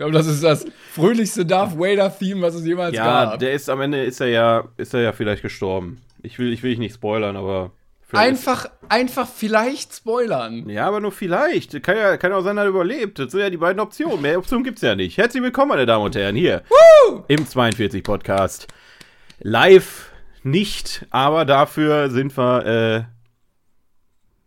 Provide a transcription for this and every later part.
Glaube, das ist das fröhlichste Darth Vader-Theme, was es jemals Ja, gab. der ist am Ende ist er ja, ist er ja vielleicht gestorben. Ich will, ich will dich nicht spoilern, aber. vielleicht- Einfach, einfach vielleicht spoilern. Ja, aber nur vielleicht. Kann ja, kann auch sein, dass er überlebt. Das sind ja die beiden Optionen. Mehr Optionen gibt's ja nicht. Herzlich willkommen, meine Damen und Herren, hier im 42 Podcast. Live nicht, aber dafür sind wir, äh,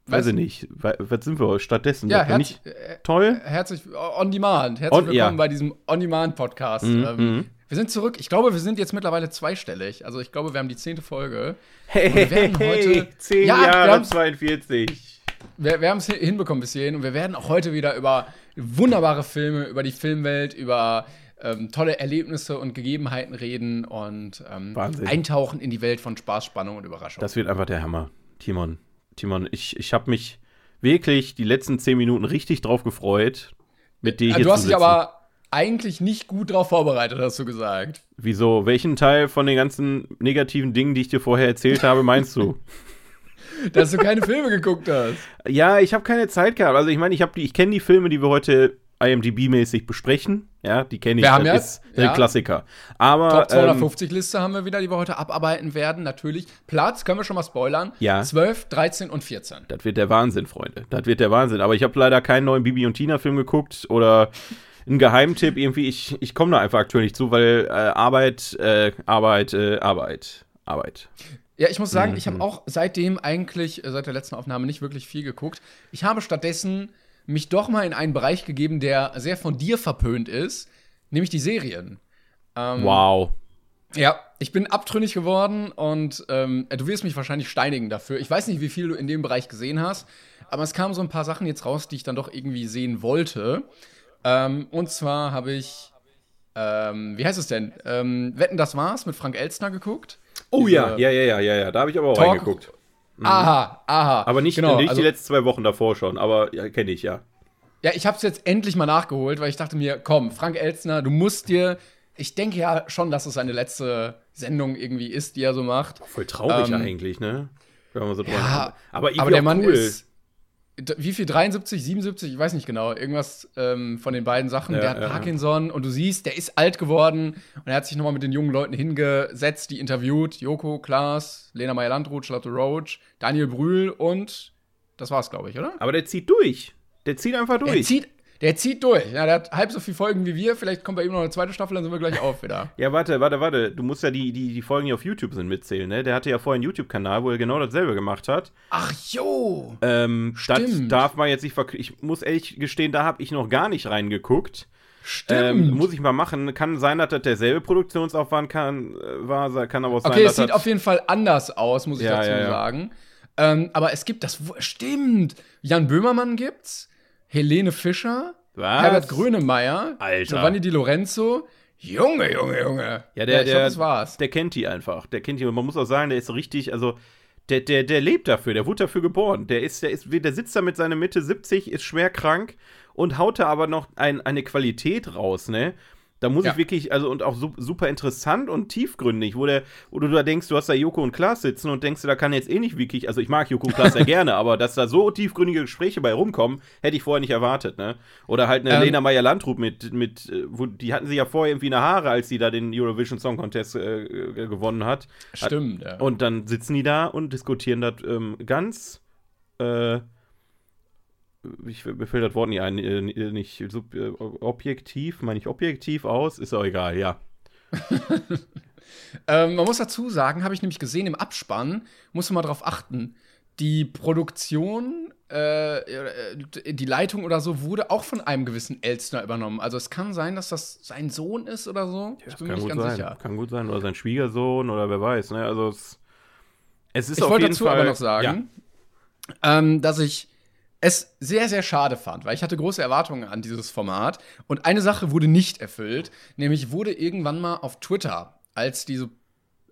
weiß ich nicht. Wa- Was sind wir stattdessen? Ja, herz, nicht äh, toll? herzlich on demand. Herzlich On- willkommen ja. Mhm, bei diesem On-Demand-Podcast. ähm, wir sind zurück. Ich glaube, wir sind jetzt mittlerweile zweistellig. Also ich glaube, wir haben die zehnte Folge. Hey, wir werden heute- 10 Ja, Jahre haben's- 42. Wir, wir haben es hinbekommen bis hierhin und wir werden auch heute wieder über wunderbare Filme, über die Filmwelt, über ähm, tolle Erlebnisse und Gegebenheiten reden und ähm, eintauchen in die Welt von Spaß, Spannung und Überraschung. Das wird einfach der Hammer. Timon, Timon, ich, ich habe mich wirklich die letzten 10 Minuten richtig drauf gefreut, mit dir Äh, hier du hast dich aber eigentlich nicht gut darauf vorbereitet, hast du gesagt. Wieso? Welchen Teil von den ganzen negativen Dingen, die ich dir vorher erzählt habe, meinst du? Dass du keine Filme geguckt hast. ja, ich habe keine Zeit gehabt. Also ich meine, ich habe die, ich kenne die Filme, die wir heute IMDb-mäßig besprechen. Ja, die kenne ich. Wir haben ja- ist ein ja. Klassiker. Aber Top ähm, 250-Liste haben wir wieder, die wir heute abarbeiten werden. Natürlich. Platz, können wir schon mal spoilern. Ja. 12, 13 und 14. das wird der Wahnsinn, Freunde. Das wird der Wahnsinn. Aber ich habe leider keinen neuen Bibi und Tina-Film geguckt oder einen Geheimtipp. Irgendwie, ich, ich komme da einfach aktuell nicht zu, weil äh, Arbeit, äh, Arbeit, äh, Arbeit, Arbeit. Ja, ich muss sagen, Mhm. ich habe auch seitdem eigentlich, äh, seit der letzten Aufnahme, nicht wirklich viel geguckt. Ich habe stattdessen mich doch mal in einen Bereich gegeben, der sehr von dir verpönt ist, nämlich die Serien. Ähm, Wow. Ja, ich bin abtrünnig geworden und ähm, du wirst mich wahrscheinlich steinigen dafür. Ich weiß nicht, wie viel du in dem Bereich gesehen hast, aber es kamen so ein paar Sachen jetzt raus, die ich dann doch irgendwie sehen wollte. Ähm, und zwar habe ich, ähm, wie heißt es denn? Ähm, Wetten, das war's mit Frank Elstner geguckt. Oh ja, ja, ja, ja, ja, ja. Da habe ich aber auch Talk- reingeguckt. Aha, aha. Aber nicht, genau, nicht also, die letzten zwei Wochen davor schon, aber ja, kenne ich, ja. Ja, ich habe es jetzt endlich mal nachgeholt, weil ich dachte mir, komm, Frank Elstner, du musst dir, ich denke ja schon, dass es seine letzte Sendung irgendwie ist, die er so macht. Voll traurig Ähm, eigentlich, ne? Wenn man so Ja, aber, aber der Mann cool. ist, wie viel, 73, 77, ich weiß nicht genau, irgendwas ähm, von den beiden Sachen. Ja, der hat ja, ja. Parkinson und du siehst, der ist alt geworden und er hat sich nochmal mit den jungen Leuten hingesetzt, die interviewt. Joko, Klaas, Lena Meyer-Landrut, Charlotte Roach, Daniel Brühl und das war's, glaube ich, oder? Aber der zieht durch. Der zieht einfach durch. Der zieht, der zieht durch. Ja, der hat halb so viele Folgen wie wir. Vielleicht kommt bei ihm noch eine zweite Staffel, dann sind wir gleich auf wieder. Ja, warte, warte, warte. Du musst ja die, die, die Folgen, die auf YouTube sind, mitzählen, ne? Der hatte ja vorher einen YouTube-Kanal, wo er genau dasselbe gemacht hat. Ach jo! Ähm, das Stimmt. darf man jetzt nicht verk Ich muss ehrlich gestehen, da habe ich noch gar nicht reingeguckt. Stimmt. Ähm, muss ich mal machen. Kann sein, dass das derselbe Produktionsaufwand kann, äh, war, kann aber auch sein, okay, es sieht das auf jeden Fall anders aus, muss ich Ja, dazu ja, ja. sagen. Ähm, aber es gibt das. Stimmt! Jan Böhmermann gibt's, Helene Fischer, Was? Herbert Grönemeyer, Alter. Giovanni Di Lorenzo. Junge, Junge, Junge. Ja, der, ich der, glaub, das war's. der kennt die einfach. Der kennt die. Und man muss auch sagen, der ist richtig, also der, der, der lebt dafür, der wurde dafür geboren. Der ist, der ist, der sitzt da mit seiner Mitte 70, ist schwer krank und haut da aber noch ein, eine Qualität raus, ne? Da muss Ja. ich wirklich, also und auch su super interessant und tiefgründig, wo, der, wo du da denkst, du hast da Joko und Klaas sitzen und denkst, da kann jetzt eh nicht wirklich, also ich mag Joko und Klaas sehr gerne, aber dass da so tiefgründige Gespräche bei rumkommen, hätte ich vorher nicht erwartet, ne? Oder halt eine Ähm. Lena Meyer-Landrut mit, mit äh, wo, die hatten sie ja vorher irgendwie eine Haare, als sie da den Eurovision Song Contest äh, äh, gewonnen hat. Stimmt, ja. Und dann sitzen die da und diskutieren das ähm, ganz, äh, ich, mir fällt das Wort nicht ein, äh, nicht sub, äh, objektiv, meine ich objektiv aus, ist auch egal, ja. Ähm, man muss dazu sagen, habe ich nämlich gesehen im Abspann, musst du mal drauf achten. die Produktion, äh, äh, die Leitung oder so, wurde auch von einem gewissen Elstner übernommen. Also es kann sein, dass das sein Sohn ist oder so. Ja, ich bin mir nicht ganz sein. sicher. Kann gut sein. Oder sein Schwiegersohn oder wer weiß. Ne? Also es, es ist ich auf jeden dazu Fall, aber noch sagen, ja. ähm, dass ich es sehr, sehr schade fand, weil ich hatte große Erwartungen an dieses Format. Und eine Sache wurde nicht erfüllt, nämlich wurde irgendwann mal auf Twitter, als diese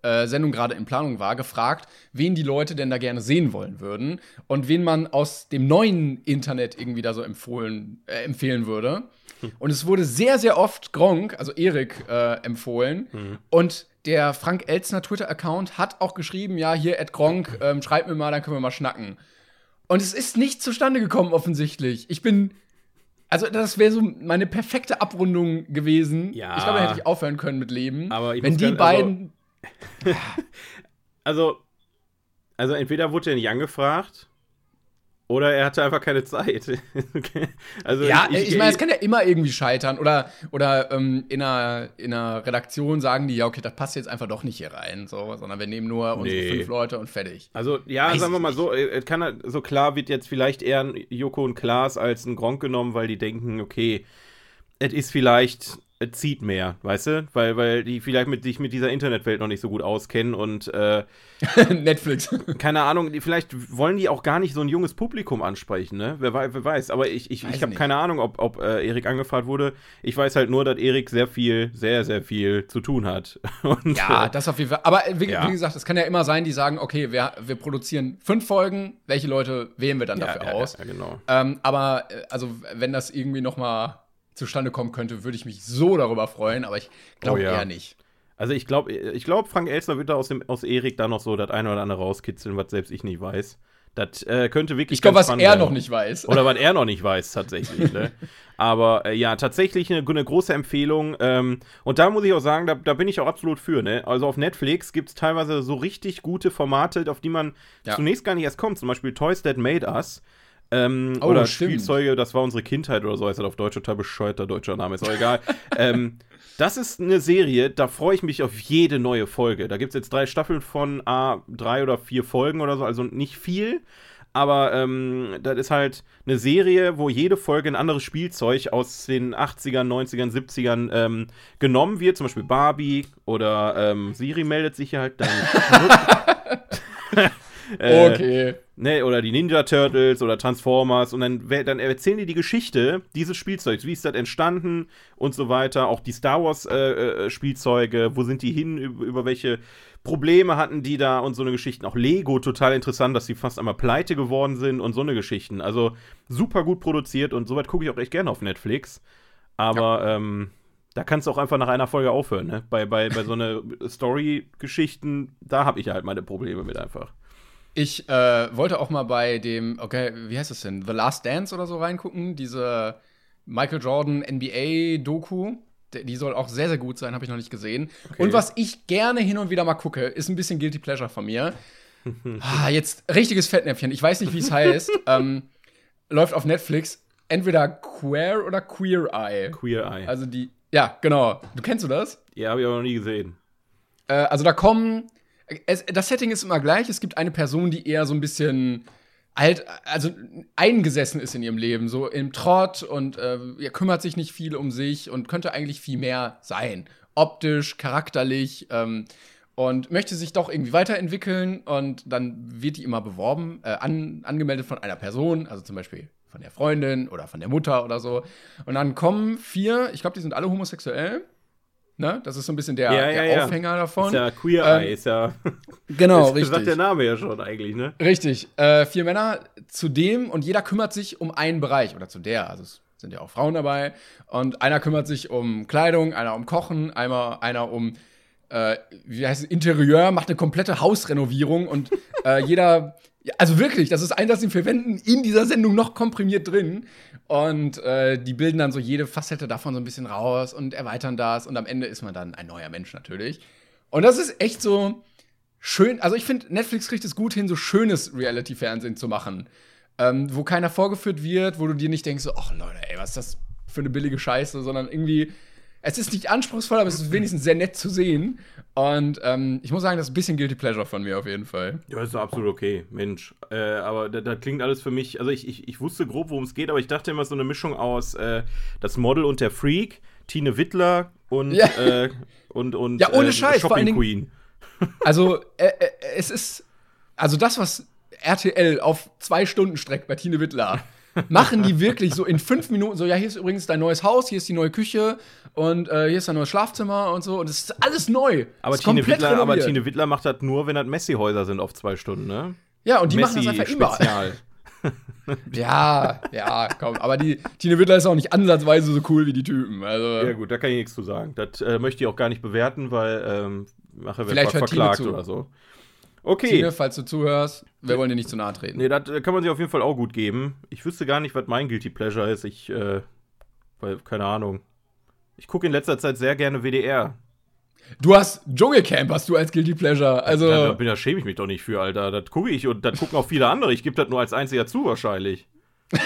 äh, Sendung gerade in Planung war, gefragt, wen die Leute denn da gerne sehen wollen würden und wen man aus dem neuen Internet irgendwie da so empfohlen, äh, empfehlen würde. Hm. Und es wurde sehr, sehr oft Gronk, also Erik, äh, empfohlen. Mhm. Und der Frank Elzner Twitter-Account hat auch geschrieben, ja, hier, Ed Gronk, ähm, schreib mir mal, dann können wir mal schnacken. Und es ist nicht zustande gekommen, offensichtlich. Ich bin also, das wäre so meine perfekte Abrundung gewesen. Ja. Ich glaube, da hätte ich aufhören können mit Leben. Aber wenn die beiden. also, also entweder wurde er nicht angefragt oder er hatte einfach keine Zeit. also ja, ich, ich, meine, es kann ja immer irgendwie scheitern. Oder, oder ähm, in, einer, in einer Redaktion sagen die, ja, okay, das passt jetzt einfach doch nicht hier rein, so, sondern wir nehmen nur unsere nee. fünf Leute und fertig. Also, ja, Weiß sagen wir mal so, äh, kann, so klar wird jetzt vielleicht eher ein Joko und Klaas als ein Gronk genommen, weil die denken, okay, es ist vielleicht zieht mehr, weißt du? Weil, weil die vielleicht mit sich mit dieser Internetwelt noch nicht so gut auskennen und äh, Netflix. keine Ahnung, vielleicht wollen die auch gar nicht so ein junges Publikum ansprechen, ne? Wer, wer weiß. Aber ich, ich, weiß ich habe keine Ahnung, ob, ob äh, Erik angefragt wurde. Ich weiß halt nur, dass Erik sehr viel, sehr, sehr viel zu tun hat. Und, ja, äh, das auf jeden Fall. Aber wie, ja. wie, gesagt, es kann ja immer sein, die sagen, okay, wir, wir produzieren fünf Folgen, welche Leute wählen wir dann ja, dafür ja, aus? Ja, genau. Ähm, aber äh, also, wenn das irgendwie noch mal zustande kommen könnte, würde ich mich so darüber freuen, aber ich glaube oh, ja. eher nicht. Also ich glaube, ich glaube, Frank Elster wird da aus, dem, aus Erik da noch so das eine oder andere rauskitzeln, was selbst ich nicht weiß. Das äh, könnte wirklich. Ich glaube, was er werden. noch nicht weiß. Oder was er noch nicht weiß, tatsächlich. ne? Aber äh, ja, tatsächlich eine, eine große Empfehlung. Ähm, und da muss ich auch sagen, da, da bin ich auch absolut für. Ne? Also auf Netflix gibt es teilweise so richtig gute Formate, auf die man ja. zunächst gar nicht erst kommt. Zum Beispiel Toys That Made Us. Ähm, oh, oder stimmt. Spielzeuge, das war unsere Kindheit oder so, heißt das auf Deutsch total bescheuerter deutscher Name, ist auch egal. ähm, das ist eine Serie, da freue ich mich auf jede neue Folge. Da gibt es jetzt drei Staffeln von A, drei oder vier Folgen oder so, also nicht viel. Aber ähm, das ist halt eine Serie, wo jede Folge ein anderes Spielzeug aus den 80ern, 90ern, 70ern ähm, genommen wird. Zum Beispiel Barbie oder ähm, Siri meldet sich halt dann. Äh, okay. Ne, oder die Ninja Turtles oder Transformers und dann, dann erzählen die die Geschichte dieses Spielzeugs, wie ist das entstanden und so weiter. Auch die Star Wars äh, äh, Spielzeuge, wo sind die hin, über, über, welche Probleme hatten die da und so eine Geschichten. Auch Lego total interessant, dass sie fast einmal pleite geworden sind und so eine Geschichten. Also super gut produziert und soweit gucke ich auch echt gerne auf Netflix. Aber ja. ähm, da kannst du auch einfach nach einer Folge aufhören, ne? Bei, bei, bei so eine Story-Geschichten, da habe ich halt meine Probleme mit einfach. Ich äh, wollte auch mal bei dem, okay, wie heißt das denn? The Last Dance oder so reingucken. Diese Michael Jordan NBA-Doku. Die soll auch sehr, sehr gut sein, habe ich noch nicht gesehen. Okay. Und was ich gerne hin und wieder mal gucke, ist ein bisschen Guilty Pleasure von mir. ah, jetzt richtiges Fettnäpfchen. Ich weiß nicht, wie es heißt. ähm, läuft auf Netflix. Entweder Queer oder Queer Eye. Queer Eye. Also die, ja, genau. Du kennst du das? Ja, habe ich aber noch nie gesehen. Äh, also da kommen es, das Setting ist immer gleich. Es gibt eine Person, die eher so ein bisschen alt, also eingesessen ist in ihrem Leben, so im Trott und äh, er kümmert sich nicht viel um sich und könnte eigentlich viel mehr sein. Optisch, charakterlich. Ähm, und möchte sich doch irgendwie weiterentwickeln und dann wird die immer beworben, äh, an, angemeldet von einer Person, also zum Beispiel von der Freundin oder von der Mutter oder so. Und dann kommen vier, ich glaube, die sind alle homosexuell Ne? Das ist so ein bisschen der, ja, der ja, Aufhänger davon. Ist ja Queer Eye, ähm, ist ja. Genau, das richtig. sagt der Name ja schon eigentlich, ne? Richtig. Äh, vier Männer zu dem und jeder kümmert sich um einen Bereich oder zu der. Also es sind ja auch Frauen dabei. Und einer kümmert sich um Kleidung, einer um Kochen, einmal einer um äh, wie heißt es, Interieur, macht eine komplette Hausrenovierung und äh, jeder, also wirklich, das ist ein, das sie verwenden in dieser Sendung noch komprimiert drin. Und äh, die bilden dann so jede Facette davon so ein bisschen raus und erweitern das. Und am Ende ist man dann ein neuer Mensch natürlich. Und das ist echt so schön. Also ich finde, Netflix kriegt es gut hin, so schönes Reality-Fernsehen zu machen. Ähm, wo keiner vorgeführt wird, wo du dir nicht denkst, so, ach Leute, ey, was ist das für eine billige Scheiße, sondern irgendwie es ist nicht anspruchsvoll, aber es ist wenigstens sehr nett zu sehen. Und ähm, ich muss sagen, das ist ein bisschen Guilty Pleasure von mir auf jeden Fall. Ja, ist absolut okay, Mensch. Äh, aber das, das, klingt alles für mich, also ich, ich, ich wusste grob, worum es geht, aber ich dachte immer so eine Mischung aus äh, das Model und der Freak, Tine Wittler und, Ja. äh, und, und Ja, ohne äh, Scheiß, Shopping Dingen- Queen. Also, äh, äh, es ist. Also, das, was RTL auf zwei Stunden streckt bei Tine Wittler, machen die wirklich so in fünf Minuten so: Ja, hier ist übrigens dein neues Haus, hier ist die neue Küche und äh, hier ist dein neues Schlafzimmer und so. Und es ist alles neu. Aber Tine, Wittler, aber. Tine Wittler macht das nur, wenn das Messi-Häuser sind auf zwei Stunden, ne? Ja, und die machen das einfach immer. Messi-Spezial. Ja, ja, komm. Aber die Tine Wittler ist auch nicht ansatzweise so cool wie die Typen. Also, Ja gut, da kann ich nichts zu sagen. Das äh, möchte ich auch gar nicht bewerten, weil ähm, nachher wird verklagt oder so. Okay. Tine, falls du zuhörst, wir wollen dir nicht zu nahe treten. Nee, das äh, kann man sich auf jeden Fall auch gut geben. Ich wüsste gar nicht, was mein Guilty Pleasure ist. Ich, äh, weil, keine Ahnung. Ich gucke in letzter Zeit sehr gerne WDR. Du hast Dschungelcamp, hast du als Guilty Pleasure. Also, Da, da, bin- da schäme ich mich doch nicht für, Alter. Das gucke ich und das gucken auch viele andere. Ich gebe das nur als einziger zu, wahrscheinlich.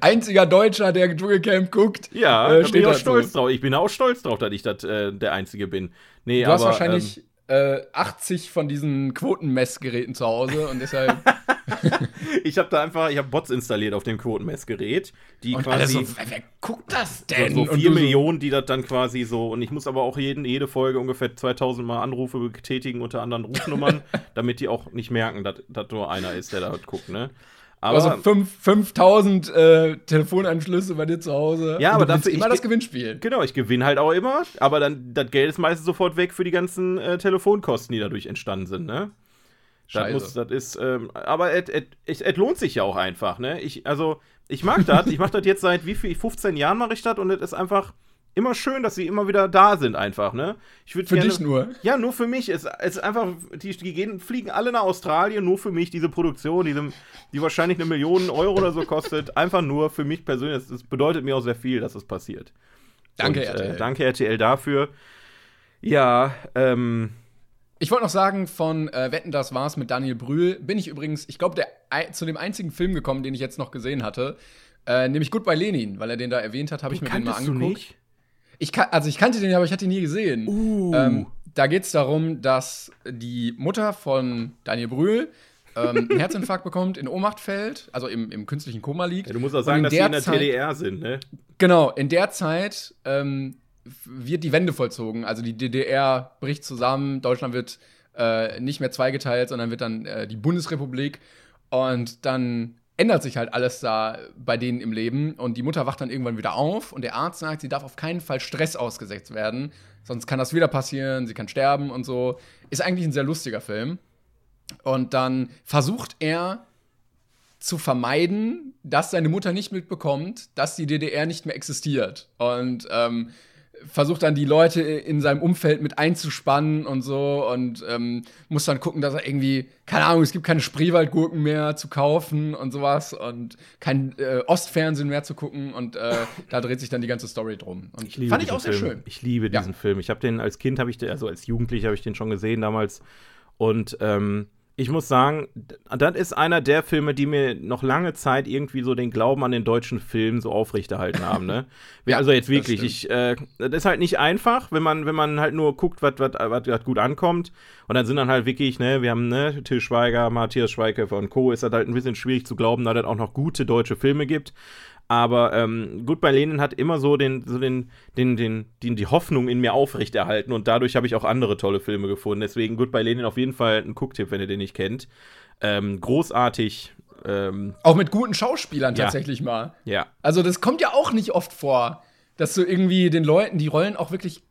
einziger Deutscher, der Dschungelcamp guckt. Ja, äh, da bin ich auch stolz drauf. Ich bin auch stolz drauf, dass ich das, äh, der Einzige bin. Nee, Du aber, hast wahrscheinlich äh, 80 von diesen Quotenmessgeräten zu Hause und deshalb. Ich habe da einfach, ich habe Bots installiert auf dem Quotenmessgerät, die und quasi so, wer, guckt das so, denn? so Und 4 du Millionen, die das dann quasi so, und ich muss aber auch jeden, jede Folge ungefähr 2000 Mal Anrufe betätigen unter anderen Rufnummern, damit die auch nicht merken, dass das nur einer ist, der da guckt, ne? Aber Also fünf- 5000 äh, Telefonanschlüsse bei dir zu Hause. Ja, aber dafür- immer ich das ge- Gewinnspiel. Genau, ich gewinne halt auch immer, aber dann das Geld ist meistens sofort weg für die ganzen äh, Telefonkosten, die dadurch entstanden sind, ne? Das, Scheiße. muss, das ist, ähm, aber es lohnt sich ja auch einfach, ne? Ich, also, ich mag das, ich mache das jetzt seit wie viel, 15 Jahren mache ich das und es ist einfach immer schön, dass sie immer wieder da sind, einfach, ne? Ich Für gerne, dich nur. Ja, nur für mich. Es es ist einfach, die, die gehen, fliegen alle nach Australien, nur für mich, diese Produktion, diese, die wahrscheinlich eine Million Euro oder so kostet, einfach nur für mich persönlich. Es, bedeutet mir auch sehr viel, dass es passiert. Danke, Und, RTL. Äh, danke RTL dafür. Ja, ähm, Ich wollte noch sagen, von äh, Wetten, das war's mit Daniel Brühl, bin ich übrigens, ich glaube, zu dem einzigen Film gekommen, den ich jetzt noch gesehen hatte, äh, nämlich Goodbye Lenin, weil er den da erwähnt hat, habe ich mir den mal kanntest du angeguckt. nicht? Ich kan also ich kannte den, aber ich hatte ihn nie gesehen. Uh. Ähm, da geht es darum, dass die Mutter von Daniel Brühl ähm, einen Herzinfarkt bekommt, in Ohnmacht fällt, also im, im künstlichen Koma liegt. Ja, du musst auch sagen, dass sie der in der Zeit- TDR sind, ne? Genau, in der Zeit ähm, wird die Wende vollzogen. Also die DDR bricht zusammen, Deutschland wird äh, nicht mehr zweigeteilt, sondern wird dann äh, die Bundesrepublik. Und dann ändert sich halt alles da bei denen im Leben. Und die Mutter wacht dann irgendwann wieder auf und der Arzt sagt, sie darf auf keinen Fall Stress ausgesetzt werden. Sonst kann das wieder passieren, sie kann sterben und so. Ist eigentlich ein sehr lustiger Film. Und dann versucht er zu vermeiden, dass seine Mutter nicht mitbekommt, dass die DDR nicht mehr existiert. Und ähm, versucht dann die Leute in seinem Umfeld mit einzuspannen und so und ähm, muss dann gucken, dass er irgendwie, keine Ahnung, es gibt keine Spreewaldgurken mehr zu kaufen und sowas und kein äh, Ostfernsehen mehr zu gucken und äh, da dreht sich dann die ganze Story drum. Und Ich liebe fand ich auch sehr Film. schön. Ich liebe Ja. diesen Film. Ich habe den als Kind, habe ich den, also als Jugendlicher habe ich den schon gesehen damals. Und ähm, ich muss sagen, das ist einer der Filme, die mir noch lange Zeit irgendwie so den Glauben an den deutschen Film so aufrechterhalten haben. Ne? Ja, also jetzt das wirklich, stimmt. ich, äh, das ist halt nicht einfach, wenn man, wenn man halt nur guckt, was was- was was gut ankommt. Und dann sind dann halt wirklich, ne, wir haben ne, Till Schweiger, Matthias Schweighöfer und Co. ist das halt ein bisschen schwierig zu glauben, dass es auch noch gute deutsche Filme gibt. Aber ähm, bei Lenin hat immer so den, so den, den, den, den, die Hoffnung in mir aufrechterhalten und dadurch habe ich auch andere tolle Filme gefunden. Deswegen bei Lenin auf jeden Fall ein Gucktipp, wenn ihr den nicht kennt. Ähm, großartig. Ähm, Auch mit guten Schauspielern Ja. tatsächlich mal. ja. Also das kommt ja auch nicht oft vor, dass du irgendwie den Leuten die Rollen auch wirklich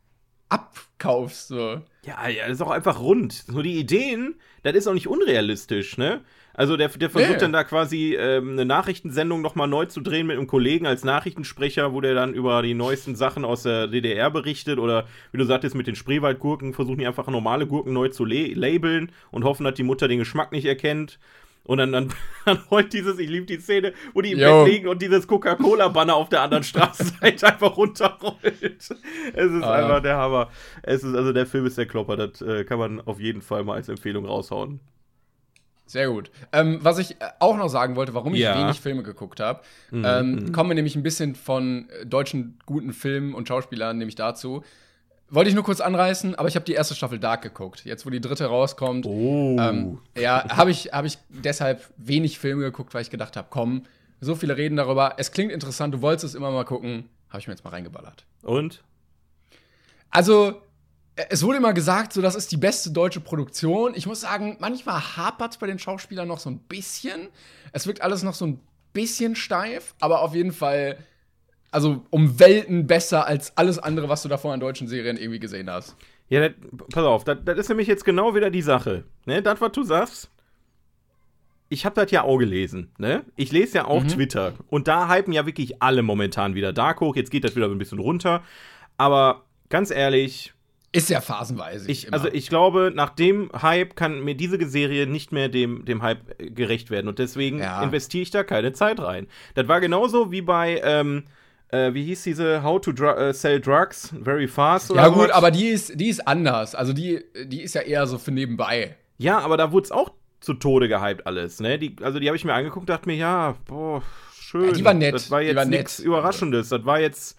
abkaufst. So. Ja, ja, das ist auch einfach rund. Nur die Ideen, das ist auch nicht unrealistisch, ne? Also der, der versucht Nee. dann da quasi ähm, eine Nachrichtensendung nochmal neu zu drehen mit einem Kollegen als Nachrichtensprecher, wo der dann über die neuesten Sachen aus der DDR berichtet oder wie du sagtest, mit den Spreewaldgurken versuchen die einfach normale Gurken neu zu la labeln und hoffen, dass die Mutter den Geschmack nicht erkennt. Und dann, dann, dann rollt dieses, ich liebe die Szene, wo die im Jo. Bett liegen und dieses Coca-Cola-Banner auf der anderen Straßenseite einfach runterrollt. Es ist Ah. einfach der Hammer. Es ist, also der Film ist der Klopper, das äh, kann man auf jeden Fall mal als Empfehlung raushauen. Sehr gut. Ähm, was ich äh, auch noch sagen wollte, warum ich Ja. wenig Filme geguckt habe, Mhm, ähm, kommen wir nämlich ein bisschen von äh, deutschen guten Filmen und Schauspielern nämlich dazu. Wollte ich nur kurz anreißen, aber ich habe die erste Staffel Dark geguckt. Jetzt, wo die dritte rauskommt, Oh. ähm, ja, habe ich, hab ich deshalb wenig Filme geguckt, weil ich gedacht habe, komm, so viele reden darüber. Es klingt interessant, du wolltest es immer mal gucken. Habe ich mir jetzt mal reingeballert. Und? Also, es wurde immer gesagt, so das ist die beste deutsche Produktion. Ich muss sagen, manchmal hapert es bei den Schauspielern noch so ein bisschen. Es wirkt alles noch so ein bisschen steif, aber auf jeden Fall, also um Welten besser als alles andere, was du davor an deutschen Serien irgendwie gesehen hast. Ja, das, pass auf, das, das ist nämlich jetzt genau wieder die Sache. Ne, das, was du sagst, ich habe das ja auch gelesen. Ne? Ich lese ja Mhm. auch Twitter. Und da hypen ja wirklich alle momentan wieder Dark hoch. Jetzt geht das wieder ein bisschen runter. Aber ganz ehrlich, Ist ja phasenweise. ich, also ich glaube, nach dem Hype kann mir diese Serie nicht mehr dem, dem Hype äh, gerecht werden. Und deswegen Ja. investiere ich da keine Zeit rein. Das war genauso wie bei, ähm, äh, wie hieß diese How to Dru äh, Sell Drugs Very Fast ja, gut, was? aber die ist, die ist anders. Also, die, die ist ja eher so für nebenbei. Ja, aber da wurde es auch zu Tode gehypt alles, ne? Die, also die habe ich mir angeguckt, dachte mir, ja, boah, schön. Ja, die war nett, Das war jetzt war nichts. Überraschendes. Das war jetzt,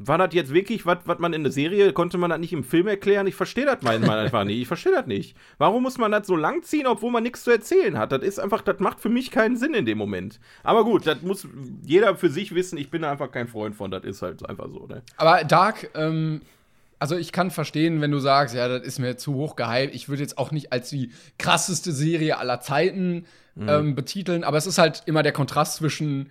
war das jetzt wirklich, was man in der Serie, konnte man das nicht im Film erklären? Ich verstehe das manchmal einfach nicht. Ich verstehe das nicht. Warum muss man das so lang ziehen, obwohl man nichts zu erzählen hat? Das ist einfach, das macht für mich keinen Sinn in dem Moment. Aber gut, das muss jeder für sich wissen. Ich bin da einfach kein Freund von. Das ist halt einfach so, ne? Aber Dark, ähm, also ich kann verstehen, wenn du sagst, ja, das ist mir zu hoch gehypt. Ich würde jetzt auch nicht als die krasseste Serie aller Zeiten Mhm. ähm, betiteln, aber es ist halt immer der Kontrast zwischen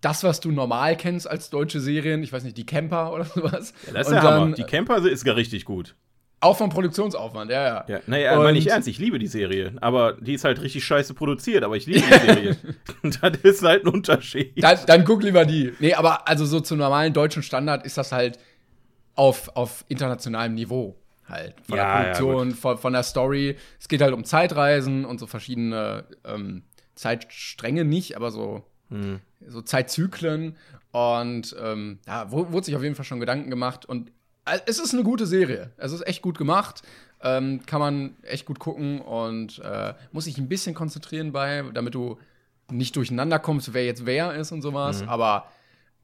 das, was du normal kennst als deutsche Serien, ich weiß nicht, die Camper oder sowas. Ja, das ist und der dann Hammer. Die Camper ist gar richtig gut. auch vom Produktionsaufwand, ja, ja. Ja, naja, Und- meine ich ernst, ich liebe die Serie. Aber die ist halt richtig scheiße produziert, aber ich liebe die Serie. das ist halt ein Unterschied. Dann, dann guck lieber die. Nee, aber also so zum normalen deutschen Standard ist das halt auf, auf internationalem Niveau halt. Von Ja, ja, der Produktion, von, von der Story. Es geht halt um Zeitreisen und so verschiedene ähm, Zeitstränge nicht, aber so, Hm. So Zeitzyklen. Und ähm, wo- wurde sich auf jeden Fall schon Gedanken gemacht. Und äh, es ist eine gute Serie. Es ist echt gut gemacht. Ähm, kann man echt gut gucken und äh, muss sich ein bisschen konzentrieren bei, damit du nicht durcheinander kommst, wer jetzt wer ist und sowas. Mhm. Aber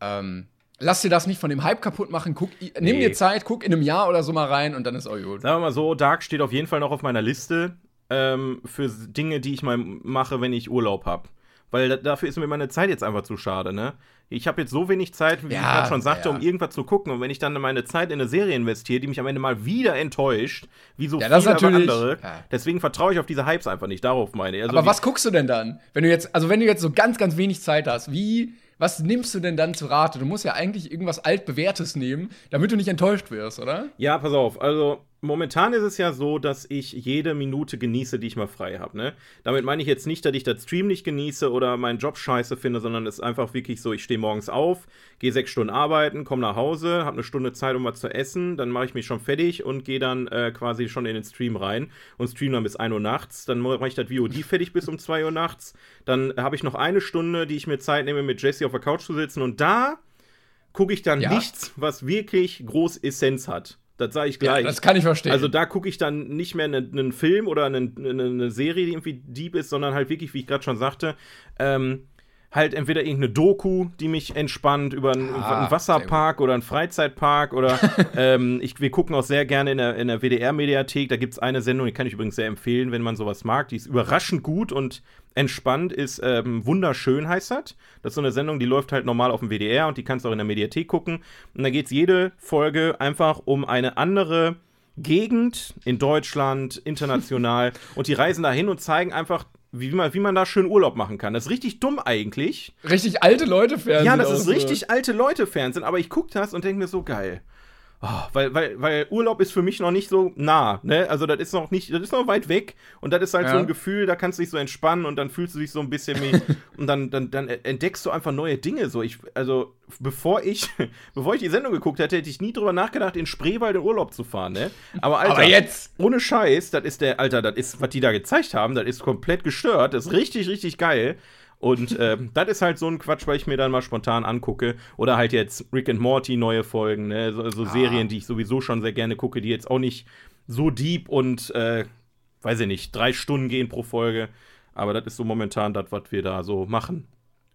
ähm, lass dir das nicht von dem Hype kaputt machen. Guck, nimm Nee. dir Zeit, guck in einem Jahr oder so mal rein und dann ist auch gut. Sagen wir mal so, Dark steht auf jeden Fall noch auf meiner Liste ähm, für Dinge, die ich mal mache, wenn ich Urlaub habe. Weil da, dafür ist mir meine Zeit jetzt einfach zu schade, ne? Ich habe jetzt so wenig Zeit, wie ich Ja, gerade schon sagte, ja. um irgendwas zu gucken. Und wenn ich dann meine Zeit in eine Serie investiere, die mich am Ende mal wieder enttäuscht, wie so Ja, das viele andere, ja. deswegen vertraue ich auf diese Hypes einfach nicht. Darauf meine ich. Also Aber was guckst du denn dann? Wenn du jetzt, also wenn du jetzt so ganz, ganz wenig Zeit hast, wie, was nimmst du denn dann zu Rate? Du musst ja eigentlich irgendwas altbewährtes nehmen, damit du nicht enttäuscht wirst, oder? Ja, pass auf. Also momentan ist es ja so, dass ich jede Minute genieße, die ich mal frei habe. Ne? Damit meine ich jetzt nicht, dass ich das Stream nicht genieße oder meinen Job scheiße finde, sondern es ist einfach wirklich so, ich stehe morgens auf, gehe sechs Stunden arbeiten, komme nach Hause, habe eine Stunde Zeit, um was zu essen, dann mache ich mich schon fertig und gehe dann äh, quasi schon in den Stream rein und stream dann bis 1 Uhr nachts. Dann mache ich das VOD fertig bis um 2 Uhr nachts. Dann habe ich noch eine Stunde, die ich mir Zeit nehme, mit Jesse auf der Couch zu sitzen und da gucke ich dann Ja. nichts, was wirklich groß Essenz hat. Das sage ich gleich. das kann ich verstehen. Also da gucke ich dann nicht mehr einen, einen Film oder einen, eine, eine Serie, die irgendwie deep ist, sondern halt wirklich, wie ich gerade schon sagte, ähm, halt entweder irgendeine Doku, die mich entspannt über einen, Ah, einen Wasserpark oder einen Freizeitpark oder ähm, ich, wir gucken auch sehr gerne in der, in der WDR-Mediathek. Da gibt es eine Sendung, die kann ich übrigens sehr empfehlen, wenn man sowas mag. Die ist überraschend gut und entspannt, ist ähm, wunderschön, heißt das. Das ist so eine Sendung, die läuft halt normal auf dem WDR und die kannst du auch in der Mediathek gucken. Und da geht es jede Folge einfach um eine andere Gegend in Deutschland, international. und die reisen dahin und zeigen einfach, wie man, wie man da schön Urlaub machen kann. Das ist richtig dumm eigentlich. richtig alte Leute Fernsehen. Ja, das ist so. richtig alte Leute-Fernsehen, aber ich gucke das und denke mir so geil. Oh, weil, weil, weil Urlaub ist für mich noch nicht so nah, ne? Also das ist noch nicht, das ist noch weit weg und das ist halt so Ja. ein Gefühl, da kannst du dich so entspannen und dann fühlst du dich so ein bisschen wie und dann, dann, dann entdeckst du einfach neue Dinge. So, ich, also bevor ich, bevor ich die Sendung geguckt hätte, hätte ich nie drüber nachgedacht, in Spreewald in Urlaub zu fahren, ne? Aber Alter, Aber jetzt! ohne Scheiß, das ist der, Alter, das ist, was die da gezeigt haben, das ist komplett gestört. Das ist richtig, richtig geil. Und ähm, das ist halt so ein Quatsch, weil ich mir dann mal spontan angucke. Oder halt jetzt Rick and Morty neue Folgen, ne? So, so Serien, die ich sowieso schon sehr gerne gucke, die jetzt auch nicht so deep und, äh, weiß ich nicht, drei Stunden gehen pro Folge. Aber das ist so momentan das, was wir da so machen.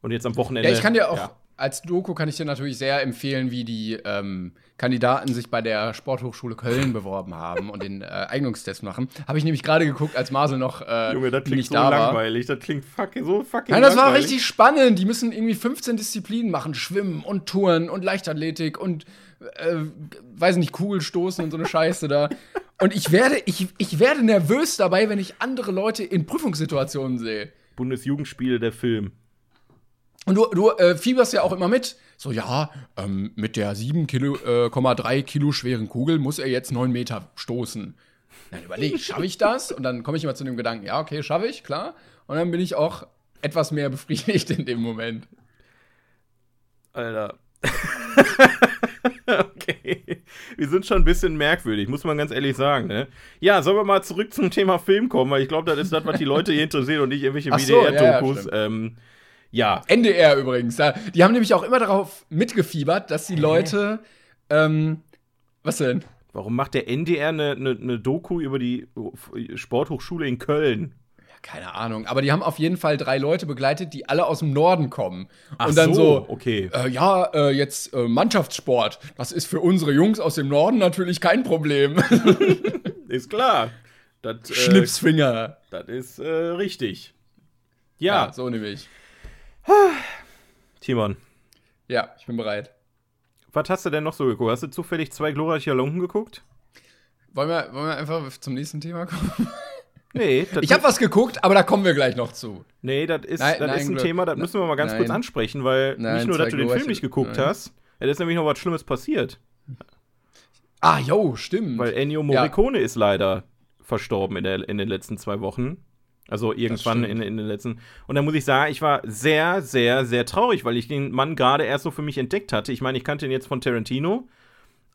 Und jetzt am Wochenende. Ja, ich kann dir auch, als Doku kann ich dir natürlich sehr empfehlen, wie die ähm, Kandidaten sich bei der Sporthochschule Köln beworben haben und den äh, Eignungstest machen. Habe ich nämlich gerade geguckt, als Marcel noch äh, Junge, das klingt so da war. langweilig. Das klingt fucking, so fucking Nein, das war langweilig. richtig spannend. Die müssen irgendwie 15 Disziplinen machen: Schwimmen und Touren und Leichtathletik und äh, weiß nicht, Kugelstoßen und so eine Scheiße da. Und ich werde, ich, ich werde nervös dabei, wenn ich andere Leute in Prüfungssituationen sehe. Bundesjugendspiele, der Film. Und du, du äh, fieberst ja auch immer mit. So, ja, ähm, mit der 7,3 Kilo, äh, 0,3 Kilo schweren Kugel muss er jetzt 9 Meter stoßen. Dann überlege ich, schaffe ich das? Und dann komme ich immer zu dem Gedanken, ja, okay, schaffe ich, klar. Und dann bin ich auch etwas mehr befriedigt in dem Moment. Alter. okay. Wir sind schon ein bisschen merkwürdig, muss man ganz ehrlich sagen, ne? Ja, sollen wir mal zurück zum Thema Film kommen, weil ich glaube, das ist das, was die Leute hier interessiert und nicht irgendwelche so, ja, ja, WDR-Dokus. stimmt. ähm, ja, NDR übrigens. Ja, die haben nämlich auch immer darauf mitgefiebert, dass die Leute. Ähm, was denn? warum macht der NDR eine, eine, eine Doku über die Sporthochschule in Köln? Keine Ahnung. Aber die haben auf jeden Fall drei Leute begleitet, die alle aus dem Norden kommen. Ach Und dann so. okay. Äh, ja, äh, jetzt äh, Mannschaftssport. Das ist für unsere Jungs aus dem Norden natürlich kein Problem. Ist klar. Das, äh, Schnipsfinger. das ist äh, richtig. Ja, Ja, so nämlich. Timon, Ja, ich bin bereit. was hast du denn noch so geguckt? Hast du zufällig zwei glorreiche Lunken geguckt? Wollen wir, wollen wir einfach zum nächsten Thema kommen? Nee, das Ich habe was geguckt, aber da kommen wir gleich noch zu. Nee, das ist, Nein, das nein, ist ein Glück. Thema, das müssen wir mal ganz Nein. kurz ansprechen, weil nicht nur, dass du den Film nicht geguckt hast, ja, da ist nämlich noch was Schlimmes passiert. Ah, jo, stimmt. Weil Ennio Morricone ist leider verstorben in, der, in den letzten zwei Wochen. Also irgendwann in, in den letzten. Und da muss ich sagen, ich war sehr, sehr, sehr traurig, weil ich den Mann gerade erst so für mich entdeckt hatte. Ich meine, ich kannte ihn jetzt von Tarantino,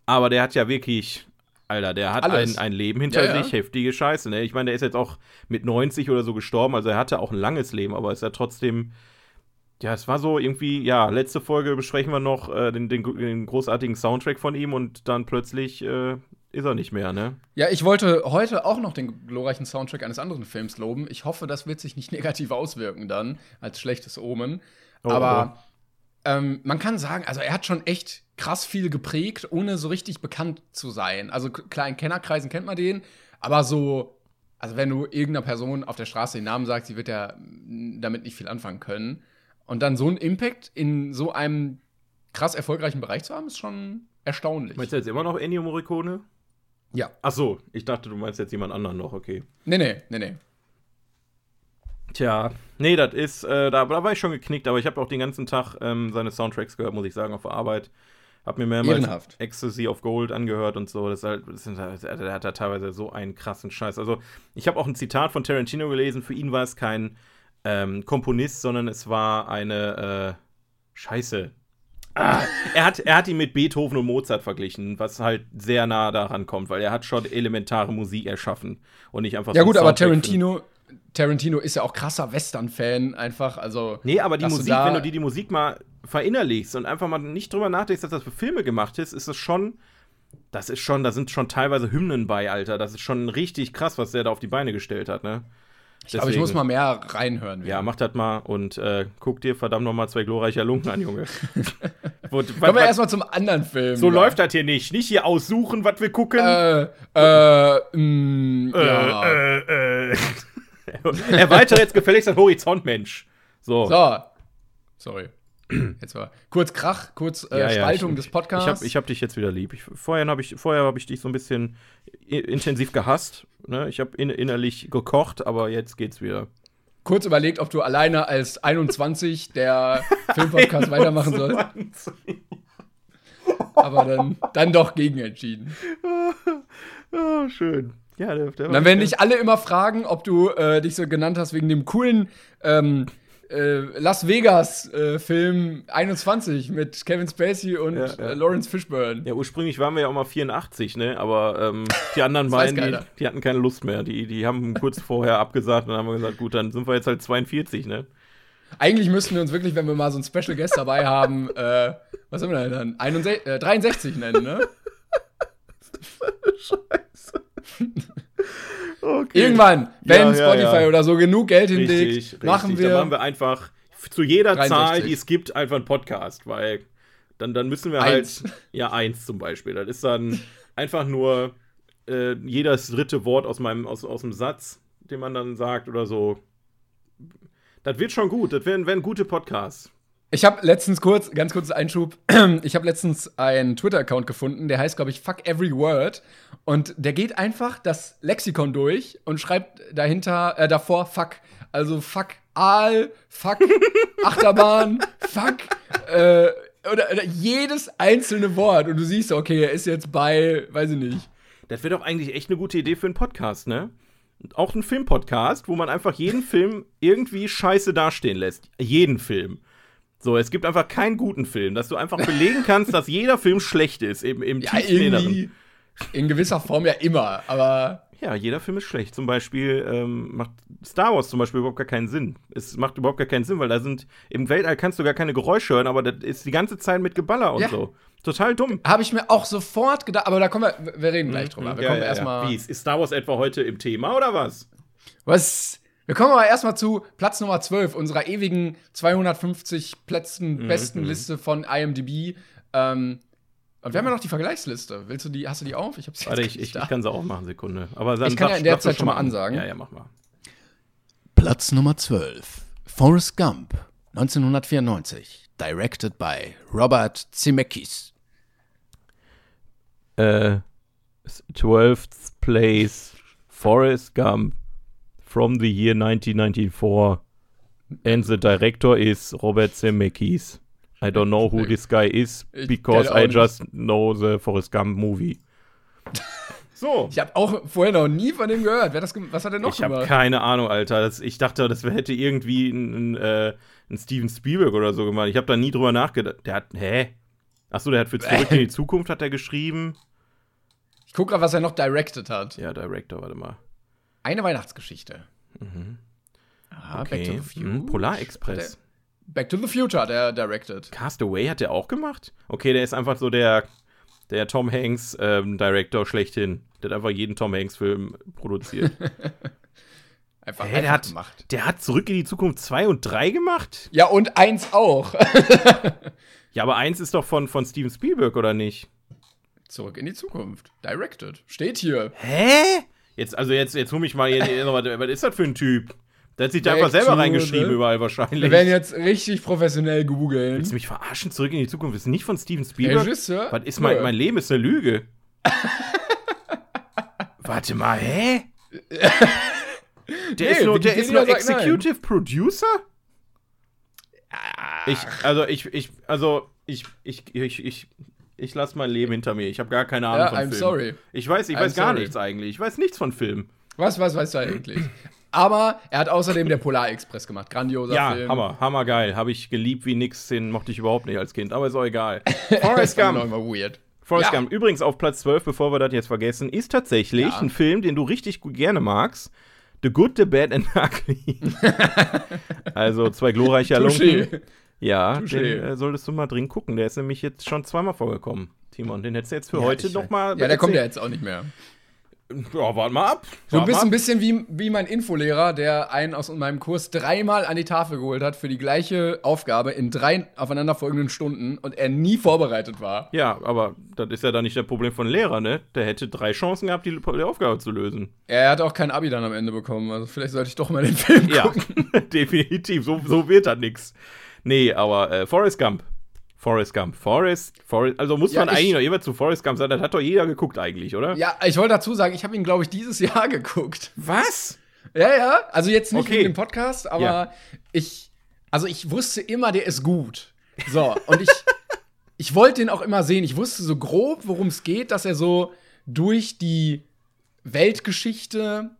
aber der hat ja wirklich. Alter, der hat ein, ein Leben hinter Ja, ja. sich, heftige Scheiße. Ne? Ich meine, der ist jetzt auch mit 90 oder so gestorben, also er hatte auch ein langes Leben, aber ist ja trotzdem. Ja, es war so irgendwie, ja, letzte Folge besprechen wir noch äh, den, den, den großartigen Soundtrack von ihm und dann plötzlich äh, ist er nicht mehr, ne? Ja, ich wollte heute auch noch den glorreichen Soundtrack eines anderen Films loben. Ich hoffe, das wird sich nicht negativ auswirken dann, als schlechtes Omen. Oh, Aber ähm, man kann sagen, also er hat schon echt krass viel geprägt, ohne so richtig bekannt zu sein. Also klar, in Kennerkreisen kennt man den, aber so, also wenn du irgendeiner Person auf der Straße den Namen sagst, sie wird ja mm, damit nicht viel anfangen können. Und dann so einen Impact in so einem krass erfolgreichen Bereich zu haben, ist schon erstaunlich. Meinst du jetzt immer noch Ennio Morricone? Ja. Ach so, ich dachte, du meinst jetzt jemand anderen noch, okay. Nee, nee, nee, nee. Tja, nee, das ist, äh, da, da war ich schon geknickt, aber ich habe auch den ganzen Tag ähm, seine Soundtracks gehört, muss ich sagen, auf der Arbeit. Hab mir mehrmals Ehrenhaft. Ecstasy of Gold angehört und so. Das ist halt, das sind, halt- der hat da teilweise so einen krassen Scheiß. Also, ich habe auch ein Zitat von Tarantino gelesen. Für ihn war es kein ähm, Komponist, sondern es war eine äh, Scheiße. Ah, er, hat, er hat ihn mit Beethoven und Mozart verglichen, was halt sehr nah daran kommt, weil er hat schon elementare Musik erschaffen und nicht einfach Ja so gut, aber Tarantino, Tarantino ist ja auch krasser Western-Fan einfach. Also Nee, aber die du Musik, da- wenn du dir die Musik mal verinnerlichst und einfach mal nicht drüber nachdenkst, dass das für Filme gemacht ist, ist es schon, das ist schon, da sind schon teilweise Hymnen bei, Alter. Das ist schon richtig krass, was der da auf die Beine gestellt hat, ne? Aber ich muss mal mehr reinhören. Ja, mach das mal und äh, guck dir verdammt nochmal zwei glorreiche Lunken an, Junge. Wo, Kommen wir erstmal zum anderen Film. so ja. läuft das hier nicht. Nicht hier aussuchen, was wir gucken. Äh, äh, mh, Äh, ja. äh, äh. Erweitere jetzt gefälligst dein Horizont, Mensch. So. So. Sorry. Jetzt war kurz Krach, kurz äh, Ja, ja, Spaltung ich- des Podcasts. ich hab dich jetzt wieder lieb. Ich, vorher habe ich, vorher hab ich dich so ein bisschen intensiv gehasst. Ne? Ich habe in, innerlich gekocht, aber jetzt geht's wieder. kurz überlegt, ob du alleine als 21 der Filmpodcast weitermachen sollst. Aber dann, dann doch gegen entschieden. Oh, schön. Ja, der, der dann werden dich alle immer fragen, ob du äh, dich so genannt hast wegen dem coolen ähm, äh, Las Vegas-Film 21 mit Kevin Spacey und Ja, ja. Äh, Lawrence Fishburne. ja, ursprünglich waren wir ja auch mal 84, ne? Aber ähm, die anderen Das beiden, die, die hatten keine Lust mehr. Die, die haben kurz vorher abgesagt und dann haben wir gesagt, gut, dann sind wir jetzt halt 42, ne? Eigentlich müssten wir uns wirklich, wenn wir mal so einen Special Guest dabei haben, äh, was sind wir denn dann? 61, äh, 63 nennen, ne? Okay. Irgendwann, wenn ja, Spotify ja. oder so genug Geld hinlegt, Richtig, machen richtig. wir. Dann machen wir einfach zu jeder 63. Zahl, die es gibt, einfach einen Podcast, weil dann, dann müssen wir Eins. halt. Ja, eins zum Beispiel. Das ist dann einfach nur äh, jedes dritte Wort aus meinem, aus, aus dem Satz, den man dann sagt oder so. Das wird schon gut. Das werden, werden gute Podcasts. Ich habe letztens kurz, ganz kurz Einschub, ich habe letztens einen Twitter-Account gefunden, der heißt, glaube ich, Fuck Every Word. Und der geht einfach das Lexikon durch und schreibt dahinter, äh, davor Fuck. Also Fuck Aal, Fuck Achterbahn, Fuck, äh, oder, oder jedes einzelne Wort. Und du siehst, okay, er ist jetzt bei, weiß ich nicht. Das wäre doch eigentlich echt eine gute Idee für einen Podcast, ne? Auch ein Filmpodcast, wo man einfach jeden Film irgendwie scheiße dastehen lässt. Jeden Film. So, es gibt einfach keinen guten Film, dass du einfach belegen kannst, dass jeder Film schlecht ist, eben im Ja, tiefsten Inneren. In gewisser Form ja immer, aber Ja, jeder Film ist schlecht. Zum Beispiel ähm, macht Star Wars zum Beispiel überhaupt gar keinen Sinn. Es macht überhaupt gar keinen Sinn, weil da sind im Weltall kannst du gar keine Geräusche hören, aber das ist die ganze Zeit mit Geballer und Ja. so. Total dumm. habe ich mir auch sofort gedacht, aber da kommen wir, wir reden gleich drüber. Wir Mhm. Ja, kommen ja, erstmal. Wie, ist Star Wars etwa heute im Thema oder was? Was? Wir kommen aber erstmal zu Platz Nummer 12 unserer ewigen 250 Mhm, Plätzen besten Liste von IMDb. Ähm, und wir haben ja noch die Vergleichsliste. Willst du die, hast du die auf? Ich hab's jetzt Warte, ich, nicht ich, da. ich kann sie auch machen, Sekunde. Aber dann Ich kann ja in der Zeit schon mal ansagen. Ja, ja, mach mal. Platz Nummer 12. Forrest Gump, 1994. Directed by Robert Zemeckis. Äh, 12th place, Forrest Gump, from the year 1994. And the director is Robert Zemeckis. I don't know who this guy is, Ich because I just know the Forrest Gump movie. So. Ich habe auch vorher noch nie von dem gehört. Das, was hat er noch Ich habe gemacht? keine Ahnung, Alter. Das, ich dachte, das hätte irgendwie ein, ein, äh, ein Steven Spielberg oder so gemacht. Ich habe da nie drüber nachgedacht. Der hat, hä? Achso, der hat für Zurück in die Zukunft hat er geschrieben. Ich gucke gerade, was er noch directed hat. Ja, Director, warte mal. Eine Weihnachtsgeschichte. Ah, Back to the Future. Hm, Polar Express. Back to the Future hat er directed. Castaway hat der auch gemacht? Okay, der ist einfach so der, der Tom Hanks ähm, Director schlechthin. Der hat einfach jeden Tom Hanks Film produziert. Einfach, der einfach hat, gemacht. der hat Zurück in die Zukunft 2 und 3 gemacht? Ja, und eins auch. Ja, aber eins ist doch von, von Steven Spielberg, oder nicht? Zurück in die Zukunft. Directed. Steht hier. Hä? Jetzt, also jetzt, jetzt hol mich mal hier, was ist das für ein Typ? Der hat sich da einfach selber to reingeschrieben the- überall wahrscheinlich. Wir werden jetzt richtig professionell Willst du googeln. mich verarschen? Zurück in die Zukunft ist nicht von Steven Spielberg? Regisseur? Was ist mein, mein Leben ist eine Lüge. Warte mal, hä? Der Nee, ist nur, der ist nur sagt nein. Executive Producer? Ich, also ich, ich, also ich, ich, ich, ich, ich lasse mein Leben hinter mir. Ich habe gar keine Ahnung Ja, von I'm Filmen. sorry. Ich weiß, ich I'm weiß gar sorry. nichts eigentlich. Ich weiß nichts von Filmen. Was, was weißt du eigentlich? Aber er hat außerdem der Polar Express gemacht. Grandioser Ja, Film. Hammer, Hammer geil. Habe ich geliebt wie nix. Den mochte ich überhaupt nicht als Kind, aber ist auch egal. Forrest Das Gump. immer weird. Forrest Ja. Gump. Übrigens auf Platz 12, bevor wir das jetzt vergessen, ist tatsächlich Ja. ein Film, den du richtig gut gerne magst. The Good, The Bad and Ugly. also zwei glorreiche. Lunken. Ja, Touché. den äh, solltest du mal dringend gucken. Der ist nämlich jetzt schon zweimal vorgekommen. Timon, den hättest du jetzt für Ja, heute ich- noch mal. Ja, der kommt ja jetzt auch nicht mehr. Ja, warte mal ab. Du Wart bist ein bisschen wie, wie mein Infolehrer, der einen aus meinem Kurs dreimal an die Tafel geholt hat für die gleiche Aufgabe in drei aufeinanderfolgenden Stunden und er nie vorbereitet war. Ja, aber das ist ja dann nicht das Problem von Lehrer, ne? Der hätte drei Chancen gehabt, die, die Aufgabe zu lösen. Er hat auch kein Abi dann am Ende bekommen. Also vielleicht sollte ich doch mal den Film Ja, gucken. definitiv. So, so wird das nix. Nee, aber äh, Forrest Gump. Forrest Gump. Forrest, Forrest. Also muss Ja, man ich- eigentlich noch jemand zu Forrest Gump sagen. Das hat doch jeder geguckt eigentlich, oder? Ja, ich wollte dazu sagen, ich habe ihn, glaube ich, dieses Jahr geguckt. Was? Ja, ja. Also jetzt nicht Okay. in dem Podcast, aber Ja. ich, also ich wusste immer, der ist gut. So, und ich, ich wollte den auch immer sehen. Ich wusste so grob, worum es geht, dass er so durch die Weltgeschichte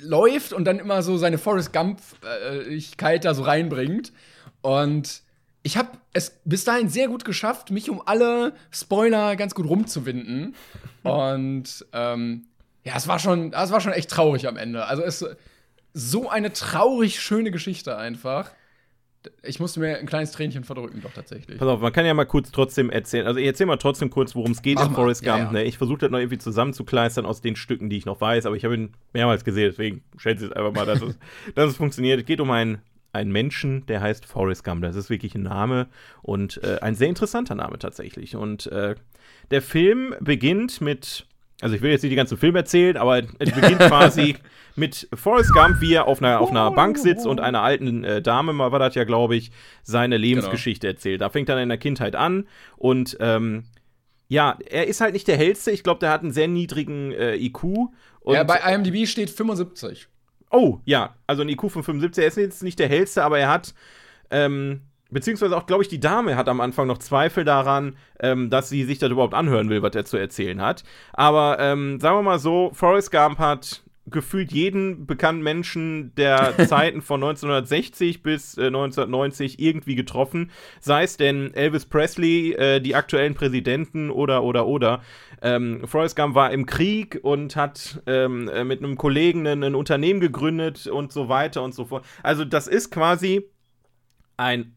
läuft und dann immer so seine Forrest Gump-Igkeit da so reinbringt. Und ich habe es bis dahin sehr gut geschafft, mich um alle Spoiler ganz gut rumzuwinden. Und ähm, ja, es war schon, es war schon echt traurig am Ende. Also es so eine traurig schöne Geschichte einfach. ich musste mir ein kleines Tränchen verdrücken, doch tatsächlich. Pass auf, man kann ja mal kurz trotzdem erzählen. Also, ich erzähl mal trotzdem kurz, worum es geht Mach in. Forrest Ja, Gump. ja. Ne? Ich versuche das noch irgendwie zusammenzukleistern aus den Stücken, die ich noch weiß, aber ich habe ihn mehrmals gesehen, deswegen schätze ich es einfach mal, dass es, dass es funktioniert. Es geht um einen, einen Menschen, der heißt Forrest Gump. Das ist wirklich ein Name und äh, ein sehr interessanter Name tatsächlich. Und äh, der Film beginnt mit. Also ich will jetzt nicht den ganzen Film erzählen, aber es beginnt quasi mit Forrest Gump, wie er auf einer, auf einer Bank sitzt und einer alten äh, Dame, mal war das ja, glaube ich, seine Lebensgeschichte erzählt. Da fängt dann in der Kindheit an und ähm, ja, er ist halt nicht der hellste. Ich glaube, der hat einen sehr niedrigen äh, IQ. Ja, bei IMDb steht 75. oh, ja, also ein IQ von 75. Er ist jetzt nicht der hellste, aber er hat ähm, beziehungsweise auch, glaube ich, die Dame hat am Anfang noch Zweifel daran, ähm, dass sie sich das überhaupt anhören will, was er zu erzählen hat. Aber ähm, sagen wir mal so, Forrest Gump hat gefühlt jeden bekannten Menschen der Zeiten von 1960 bis äh, 1990 irgendwie getroffen. Sei es denn Elvis Presley, äh, die aktuellen Präsidenten oder, oder, oder. Ähm, Forrest Gump war im Krieg und hat ähm, äh, mit einem Kollegen ein, ein Unternehmen gegründet und so weiter und so fort. Also das ist quasi ein,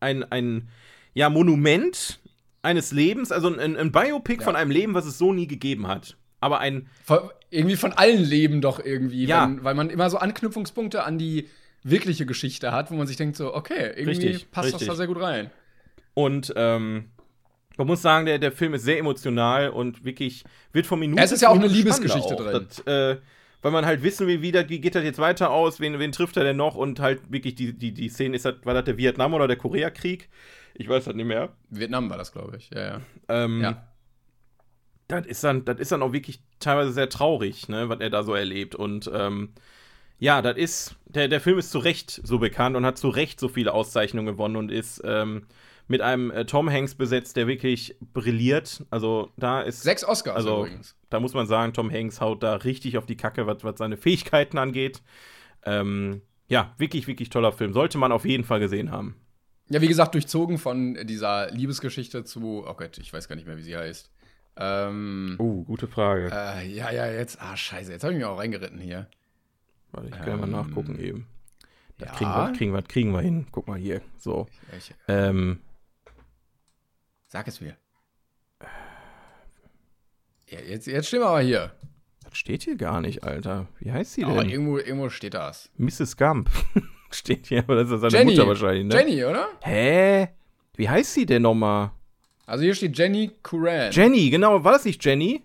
ein, ein ja, Monument eines Lebens, also ein, ein Biopic Ja. von einem Leben, was es so nie gegeben hat. Aber ein, irgendwie von allen Leben doch irgendwie, Ja. wenn, weil man immer so Anknüpfungspunkte an die wirkliche Geschichte hat, wo man sich denkt so, okay, irgendwie Richtig, passt richtig. das da sehr gut rein. und ähm, man muss sagen, der, der Film ist sehr emotional und wirklich wird von Minute Es ist ja auch eine Liebesgeschichte spannender drin. Das, äh, weil man halt wissen will, wie, das, wie geht das jetzt weiter aus, wen, wen trifft er denn noch und halt wirklich die, die, die Szene, ist das, war das der Vietnam- oder der Koreakrieg? Ich weiß das nicht mehr. Vietnam war das, glaube ich. Ja, ja. Ähm, Ja. Das ist dann, das ist dann auch wirklich teilweise sehr traurig, ne, was er da so erlebt. Und ähm, ja, das ist, der, der Film ist zu Recht so bekannt und hat zu Recht so viele Auszeichnungen gewonnen und ist ähm, mit einem äh, Tom Hanks besetzt, der wirklich brilliert. Also da ist. Sechs Oscars also, übrigens. Da muss man sagen, Tom Hanks haut da richtig auf die Kacke, was, was seine Fähigkeiten angeht. Ähm, ja, wirklich, wirklich toller Film. Sollte man auf jeden Fall gesehen haben. Ja, wie gesagt, durchzogen von dieser Liebesgeschichte zu, oh Gott, ich weiß gar nicht mehr, wie sie heißt. Ähm, Uh, gute Frage. äh, ja, ja, jetzt, ah, scheiße, jetzt habe ich mich auch reingeritten hier. Warte, ich kann mal ähm, nachgucken eben. Das ja. kriegen, wir, kriegen, wir, kriegen wir hin. Guck mal hier. So. Ich, Ähm, sag es mir. Ja, jetzt, jetzt stehen wir aber hier. das steht hier gar nicht, Alter. Wie heißt sie Aber denn? irgendwo, irgendwo steht das. Mrs. Gump. steht hier, aber das ist seine Jenny. Mutter wahrscheinlich, ne? Jenny, oder? Hä? Wie heißt sie denn nochmal? Also hier steht Jenny Curran. Jenny, genau. War das nicht Jenny?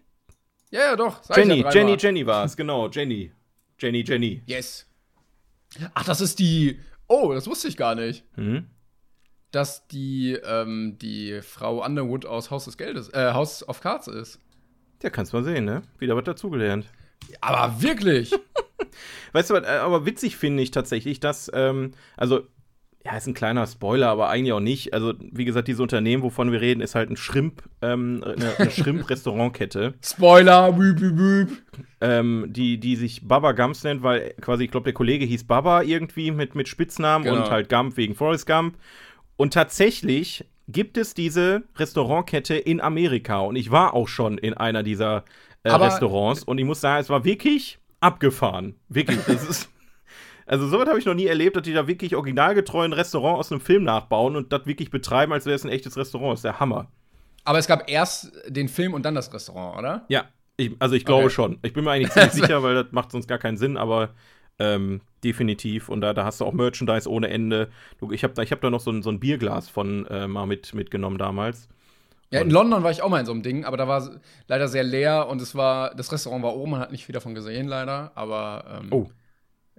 ja, ja, doch. Sag ich Jenny, ja Jenny. Jenny war es, genau. Jenny. Jenny, Jenny. Yes. Ach, das ist die. Oh, das wusste ich gar nicht. Hm? Dass die, ähm, die Frau Underwood aus Haus des Geldes, äh, House of Cards ist. Ja, kannst mal sehen, ne? Wieder was dazugelernt. Aber wirklich. Weißt du was, äh, aber witzig finde ich tatsächlich, dass, ähm, also, ja, ist ein kleiner Spoiler, aber eigentlich auch nicht. Also, wie gesagt, dieses Unternehmen, wovon wir reden, ist halt ein Schrimp, ähm, eine, eine Schrimp-Restaurantkette, Spoiler, wüb, wüb, wüb. ähm, die, die sich Baba Gumps nennt, weil quasi, ich glaube, der Kollege hieß Baba irgendwie mit, mit Spitznamen Genau. und halt Gump wegen Forrest Gump. Und tatsächlich gibt es diese Restaurantkette in Amerika und ich war auch schon in einer dieser äh, Restaurants und ich muss sagen, es war wirklich abgefahren. Wirklich. Das ist. Also, sowas habe ich noch nie erlebt, dass die da wirklich originalgetreu ein Restaurant aus einem Film nachbauen und das wirklich betreiben, als wäre es ein echtes Restaurant. Das ist der Hammer. Aber es gab erst den Film und dann das Restaurant, oder? Ja, ich, also ich glaube Okay. schon. Ich bin mir eigentlich ziemlich sicher, weil das macht sonst gar keinen Sinn, aber ähm, definitiv. Und da, da hast du auch Merchandise ohne Ende. Ich habe da, ich hab da noch so ein, so ein Bierglas von äh, mal mit, mitgenommen damals. Ja, in London war ich auch mal in so einem Ding, aber da war es leider sehr leer und es war, das Restaurant war oben, man hat nicht viel davon gesehen, leider. Aber ähm, Oh,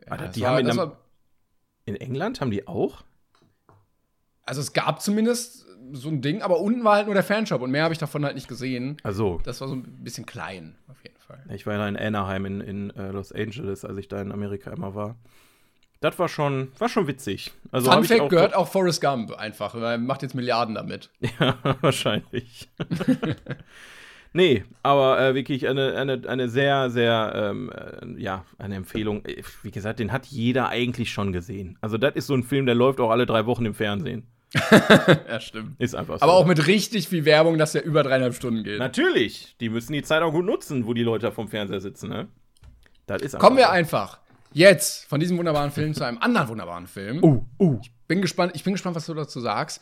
Alter, die war, haben in einem- war, in England haben die auch? Also es gab zumindest so ein Ding, aber unten war halt nur der Fanshop und mehr habe ich davon halt nicht gesehen. Also, Das war so ein bisschen klein, auf jeden Fall. ich war ja in Anaheim in, in äh, Los Angeles, als ich da in Amerika immer war. Das war schon, war schon witzig. Also Fun Fact auch gehört auch Forrest Gump einfach, weil er macht jetzt Milliarden damit. Ja, wahrscheinlich. nee, aber äh, wirklich eine, eine, eine sehr, sehr, ähm, äh, ja, eine Empfehlung. Äh, Wie gesagt, den hat jeder eigentlich schon gesehen. Also, das ist so ein Film, der läuft auch alle drei Wochen im Fernsehen. Ja, stimmt. Ist einfach so. Aber auch mit richtig viel Werbung, dass der über dreieinhalb Stunden geht. Natürlich, die müssen die Zeit auch gut nutzen, wo die Leute vom Fernseher sitzen, ne? Das ist einfach Kommen wir so. einfach jetzt von diesem wunderbaren Film zu einem anderen wunderbaren Film. Uh, uh. bin gespannt, ich bin gespannt, was du dazu sagst.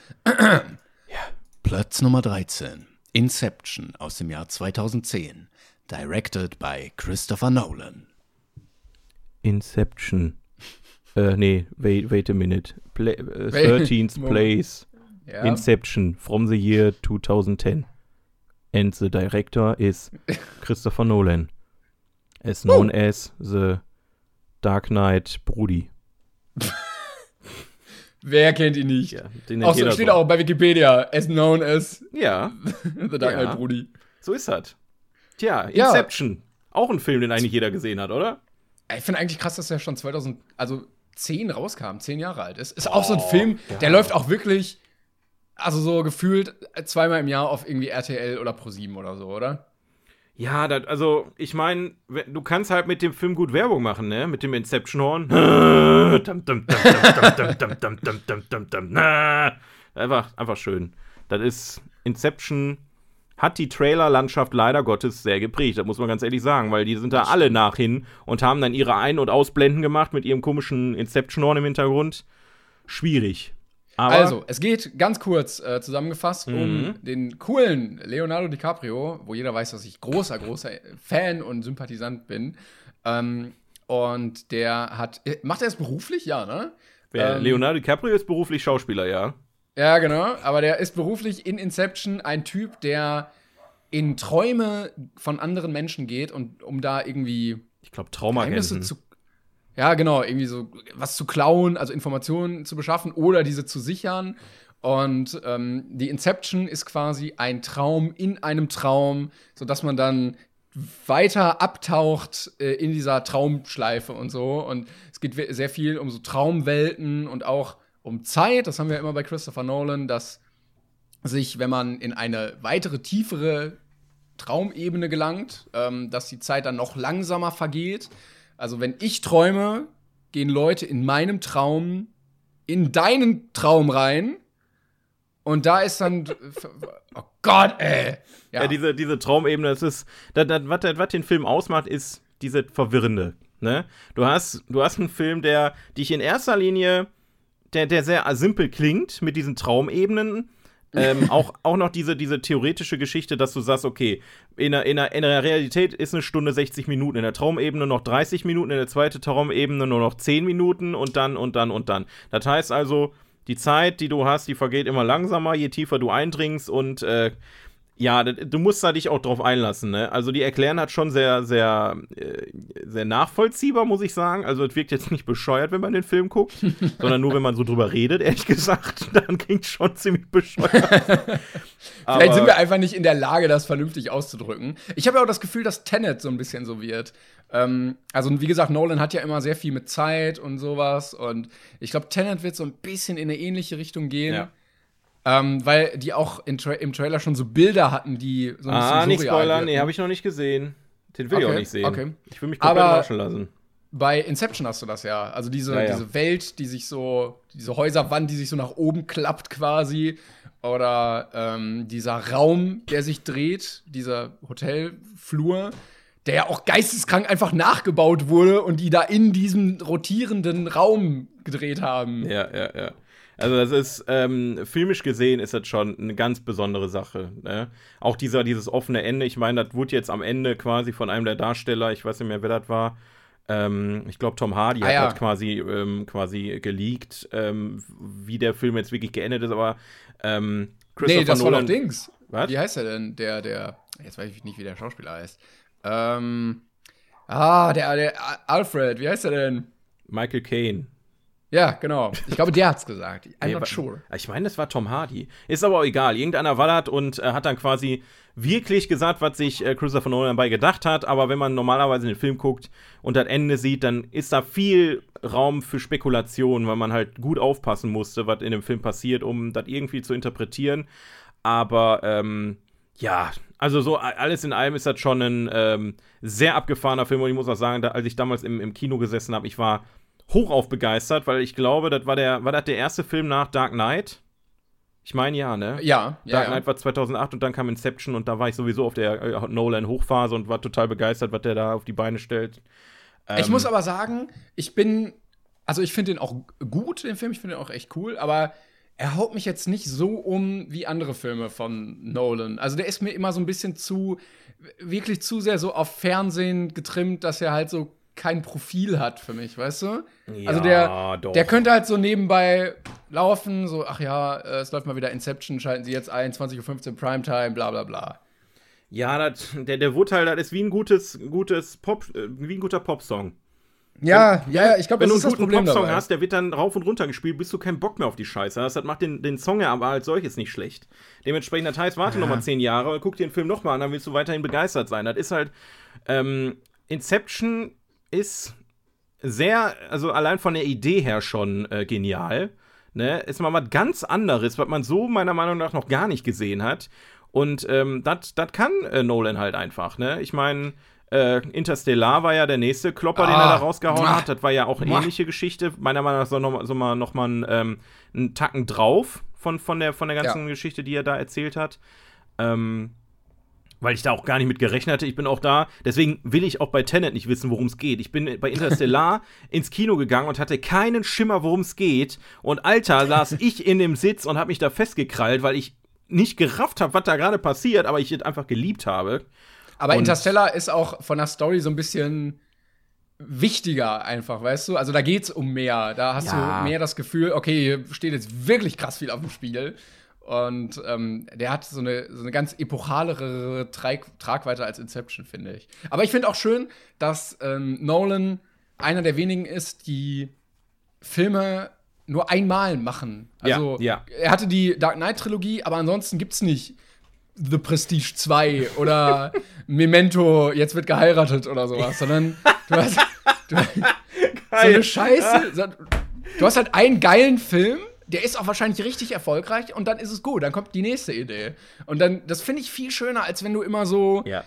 Platz Nummer 13. Inception aus dem Jahr 2010. Directed by Christopher Nolan. Inception. äh, nee, wait, wait a minute. Pla äh, Wait, 13th Moment. place. Ja. Inception from the year 2010. And the director is Christopher Nolan. As known as the Dark Knight Brudi. Wer kennt ihn nicht? den nennt Auch so, steht auch bei Wikipedia, as known as Ja, The Dark Ja. Knight Brudi. so ist das. Tja, Ja. Inception. Auch ein Film, den eigentlich jeder gesehen hat, oder? Ich finde eigentlich krass, dass der schon 2000, also 10 rauskam, 10 Jahre alt ist. Ist auch so ein Film, der läuft auch wirklich, also so gefühlt zweimal im Jahr auf irgendwie RTL oder Pro7 oder so, oder? Ja, das, also ich meine, du kannst halt mit dem Film gut Werbung machen, ne? Mit dem Inception-Horn. einfach, einfach schön. Das ist Inception hat die Trailerlandschaft leider Gottes sehr geprägt. Das muss man ganz ehrlich sagen, weil die sind da alle nachhin und haben dann ihre Ein- und Ausblenden gemacht mit ihrem komischen Inception-Horn im Hintergrund. Schwierig. Aber also, es geht ganz kurz äh, zusammengefasst Mhm. um den coolen Leonardo DiCaprio, wo jeder weiß, dass ich großer, großer Fan und Sympathisant bin. Ähm, und der hat, äh, macht er es beruflich? Ja, ne? ähm, Leonardo DiCaprio ist beruflich Schauspieler, ja. Ja, genau. Aber der ist beruflich in Inception ein Typ, der in Träume von anderen Menschen geht und um da irgendwie Ich glaube Geheimnisse Traumagenten. zu. Ja, genau, irgendwie so was zu klauen, also Informationen zu beschaffen oder diese zu sichern. Und ähm, die Inception ist quasi ein Traum in einem Traum, sodass man dann weiter abtaucht äh, in dieser Traumschleife und so. Und es geht sehr viel um so Traumwelten und auch um Zeit. Das haben wir immer bei Christopher Nolan, dass sich, wenn man in eine weitere, tiefere Traumebene gelangt, ähm, dass die Zeit dann noch langsamer vergeht. Also wenn ich träume, gehen Leute in meinem Traum in deinen Traum rein. Und da ist dann. Oh Gott, ey! Ja, Ja, diese, diese Traumebene, das ist, das, das, was, das, was den Film ausmacht, ist diese Verwirrende. Ne? Du, hast, du hast einen Film, der dich in erster Linie, der, der sehr simpel klingt mit diesen Traumebenen. Ähm, auch, auch noch diese, diese theoretische Geschichte, dass du sagst, okay, in der, in, der, in der Realität ist eine Stunde 60 Minuten, in der Traumebene noch 30 Minuten, in der zweiten Traumebene nur noch 10 Minuten und dann und dann und dann. Das heißt also, die Zeit, die du hast, die vergeht immer langsamer, je tiefer du eindringst und äh, ja, du musst da dich auch drauf einlassen, ne? Also die erklären hat schon sehr, sehr, äh, sehr nachvollziehbar, muss ich sagen. Also es wirkt jetzt nicht bescheuert, wenn man den Film guckt, sondern nur, wenn man so drüber redet, ehrlich gesagt, dann klingt schon ziemlich bescheuert. Vielleicht sind wir einfach nicht in der Lage, das vernünftig auszudrücken. Ich habe ja auch das Gefühl, dass Tenet so ein bisschen so wird. Ähm, also, wie gesagt, Nolan hat ja immer sehr viel mit Zeit und sowas. Und ich glaube, Tenet wird so ein bisschen in eine ähnliche Richtung gehen. Ja. Ähm, weil die auch Tra im Trailer schon so Bilder hatten, die so ein ah, bisschen nicht surreal spoilern, wirken. nee, habe ich noch nicht gesehen. Den will ich auch Okay, nicht sehen. okay. Ich will mich komplett Aber- überraschen lassen. Bei Inception hast du das ja. Also diese, Ja, ja. diese Welt, die sich so, diese Häuserwand, die sich so nach oben klappt quasi. Oder ähm, dieser Raum, der sich dreht, dieser Hotelflur, der ja auch geisteskrank einfach nachgebaut wurde und die da in diesem rotierenden Raum gedreht haben. Ja, ja, ja. Also das ist, ähm, filmisch gesehen ist das schon eine ganz besondere Sache. Ne? Auch dieser, dieses offene Ende, ich meine, das wurde jetzt am Ende quasi von einem der Darsteller, ich weiß nicht mehr, wer das war, ähm, ich glaube, Tom Hardy Ah, hat ja. das quasi, ähm, quasi geleakt, ähm, wie der Film jetzt wirklich geendet ist, aber ähm, Christopher nee, das war Nolan. doch Dings. Was? Wie heißt er denn? Der, der, jetzt weiß ich nicht, wie der Schauspieler heißt. Ähm, ah, der, der Alfred, wie heißt er denn? Michael Caine. Ja, genau. Ich glaube, der hat's gesagt. I'm Nee, not sure. Ich meine, das war Tom Hardy. Ist aber auch egal. Irgendeiner war das und äh, hat dann quasi wirklich gesagt, was sich äh, Christopher Nolan dabei gedacht hat. Aber wenn man normalerweise den Film guckt und das Ende sieht, dann ist da viel Raum für Spekulation, weil man halt gut aufpassen musste, was in dem Film passiert, um das irgendwie zu interpretieren. Aber ähm, ja, also so alles in allem ist das schon ein ähm, sehr abgefahrener Film und ich muss auch sagen, da, als ich damals im, im Kino gesessen habe, ich war hochauf begeistert, weil ich glaube, das war der war das der erste Film nach Dark Knight. Ich meine ja, ne? Ja, ja. Dark ja. Knight war 2008 und dann kam Inception und da war ich sowieso auf der äh, Nolan Hochphase und war total begeistert, was der da auf die Beine stellt. ich Ähm, muss aber sagen, ich bin also ich finde den auch gut, den Film, ich finde den auch echt cool, aber er haut mich jetzt nicht so um wie andere Filme von Nolan. Also der ist mir immer so ein bisschen zu, wirklich zu sehr so auf Fernsehen getrimmt, dass er halt so kein Profil hat für mich, weißt du? Ja, also der, doch. der könnte halt so nebenbei laufen, so, ach ja, äh, es läuft mal wieder Inception, schalten Sie jetzt ein, 20.15 Uhr Primetime, bla bla bla. Ja, das, der, der Woodteil, das ist wie ein gutes, gutes Pop, äh, wie ein guter Popsong. Ja, ja, ja, ich glaube, Wenn das du ist einen das guten Problem Popsong dabei. hast, der wird dann rauf und runter gespielt, bis du keinen Bock mehr auf die Scheiße hast. Das macht den, den Song ja aber als solches nicht schlecht. Dementsprechend, das heißt, warte noch mal zehn Jahre, guck dir den Film nochmal an, dann willst du weiterhin begeistert sein. Das ist halt, ähm, Inception ist sehr, also allein von der Idee her schon äh, genial. Ne? Ist mal was ganz anderes, was man so meiner Meinung nach noch gar nicht gesehen hat. Und ähm, das kann äh, Nolan halt einfach. Ne? Ich meine, äh, Interstellar war ja der nächste Klopper, den er da Ah, rausgehauen muah. hat. Das war ja auch eine Muah. ähnliche Geschichte. Meiner Meinung nach so noch, so mal, noch mal ein, ähm, einen Tacken drauf von, von, der, von der ganzen Ja. Geschichte, die er da erzählt hat. Ähm, weil ich da auch gar nicht mit gerechnet hatte. Ich bin auch da, deswegen will ich auch bei Tenet nicht wissen, worum es geht. Ich bin bei Interstellar ins Kino gegangen und hatte keinen Schimmer, worum es geht. Und Alter, saß ich in dem Sitz und habe mich da festgekrallt, weil ich nicht gerafft habe, was da gerade passiert, aber ich es einfach geliebt habe. Aber Und- Interstellar ist auch von der Story so ein bisschen wichtiger einfach, weißt du? Also da geht's um mehr. Da hast Ja. du mehr das Gefühl, okay, hier steht jetzt wirklich krass viel auf dem Spiel. Und ähm, der hat so eine, so eine ganz epochalere Trag Tragweite als Inception, finde ich. Aber ich finde auch schön, dass ähm, Nolan einer der wenigen ist, die Filme nur einmal machen. Ja, Also ja. er hatte die Dark Knight Trilogie, aber ansonsten gibt's nicht The Prestige 2 oder Memento, jetzt wird geheiratet oder sowas, sondern du hast, du, so eine Scheiße. Du hast halt einen geilen Film, der ist auch wahrscheinlich richtig erfolgreich und dann ist es gut, dann kommt die nächste Idee. Und dann, das finde ich viel schöner, als wenn du immer so, Ja.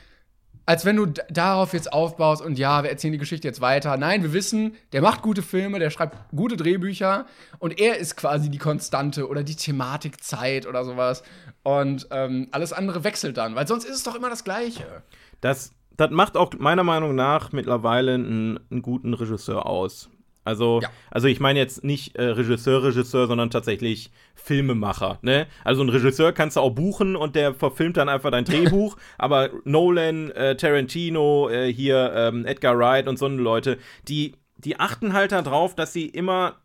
als wenn du darauf jetzt aufbaust und ja, wir erzählen die Geschichte jetzt weiter. Nein, wir wissen, der macht gute Filme, der schreibt gute Drehbücher und er ist quasi die Konstante oder die Thematik Zeit oder sowas. Und ähm, alles andere wechselt dann, weil sonst ist es doch immer das Gleiche. Das, das macht auch meiner Meinung nach mittlerweile einen, einen guten Regisseur aus. Also, Ja. also ich meine jetzt nicht äh, Regisseur, Regisseur, sondern tatsächlich Filmemacher. Ne? Also ein Regisseur kannst du auch buchen und der verfilmt dann einfach dein Drehbuch. aber Nolan, äh, Tarantino, äh, hier ähm, Edgar Wright und so eine Leute, die, die achten halt darauf, dass sie immer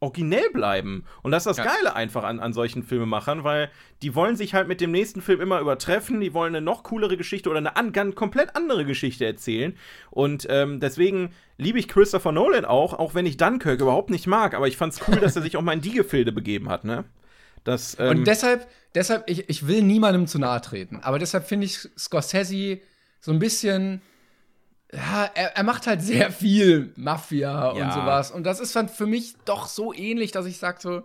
originell bleiben. Und das ist das Ja. Geile einfach an, an solchen Filmemachern, weil die wollen sich halt mit dem nächsten Film immer übertreffen, die wollen eine noch coolere Geschichte oder eine an, ganz komplett andere Geschichte erzählen. Und ähm, deswegen liebe ich Christopher Nolan auch, auch wenn ich Dunkirk überhaupt nicht mag, aber ich fand's cool, dass er sich auch mal in die Gefilde begeben hat, ne? Das, ähm, Und deshalb, deshalb, ich, ich will niemandem zu nahe treten, aber deshalb finde ich Scorsese so ein bisschen. Ja, er, er macht halt sehr viel Mafia Ja. und sowas. Und das ist dann für mich doch so ähnlich, dass ich sage so,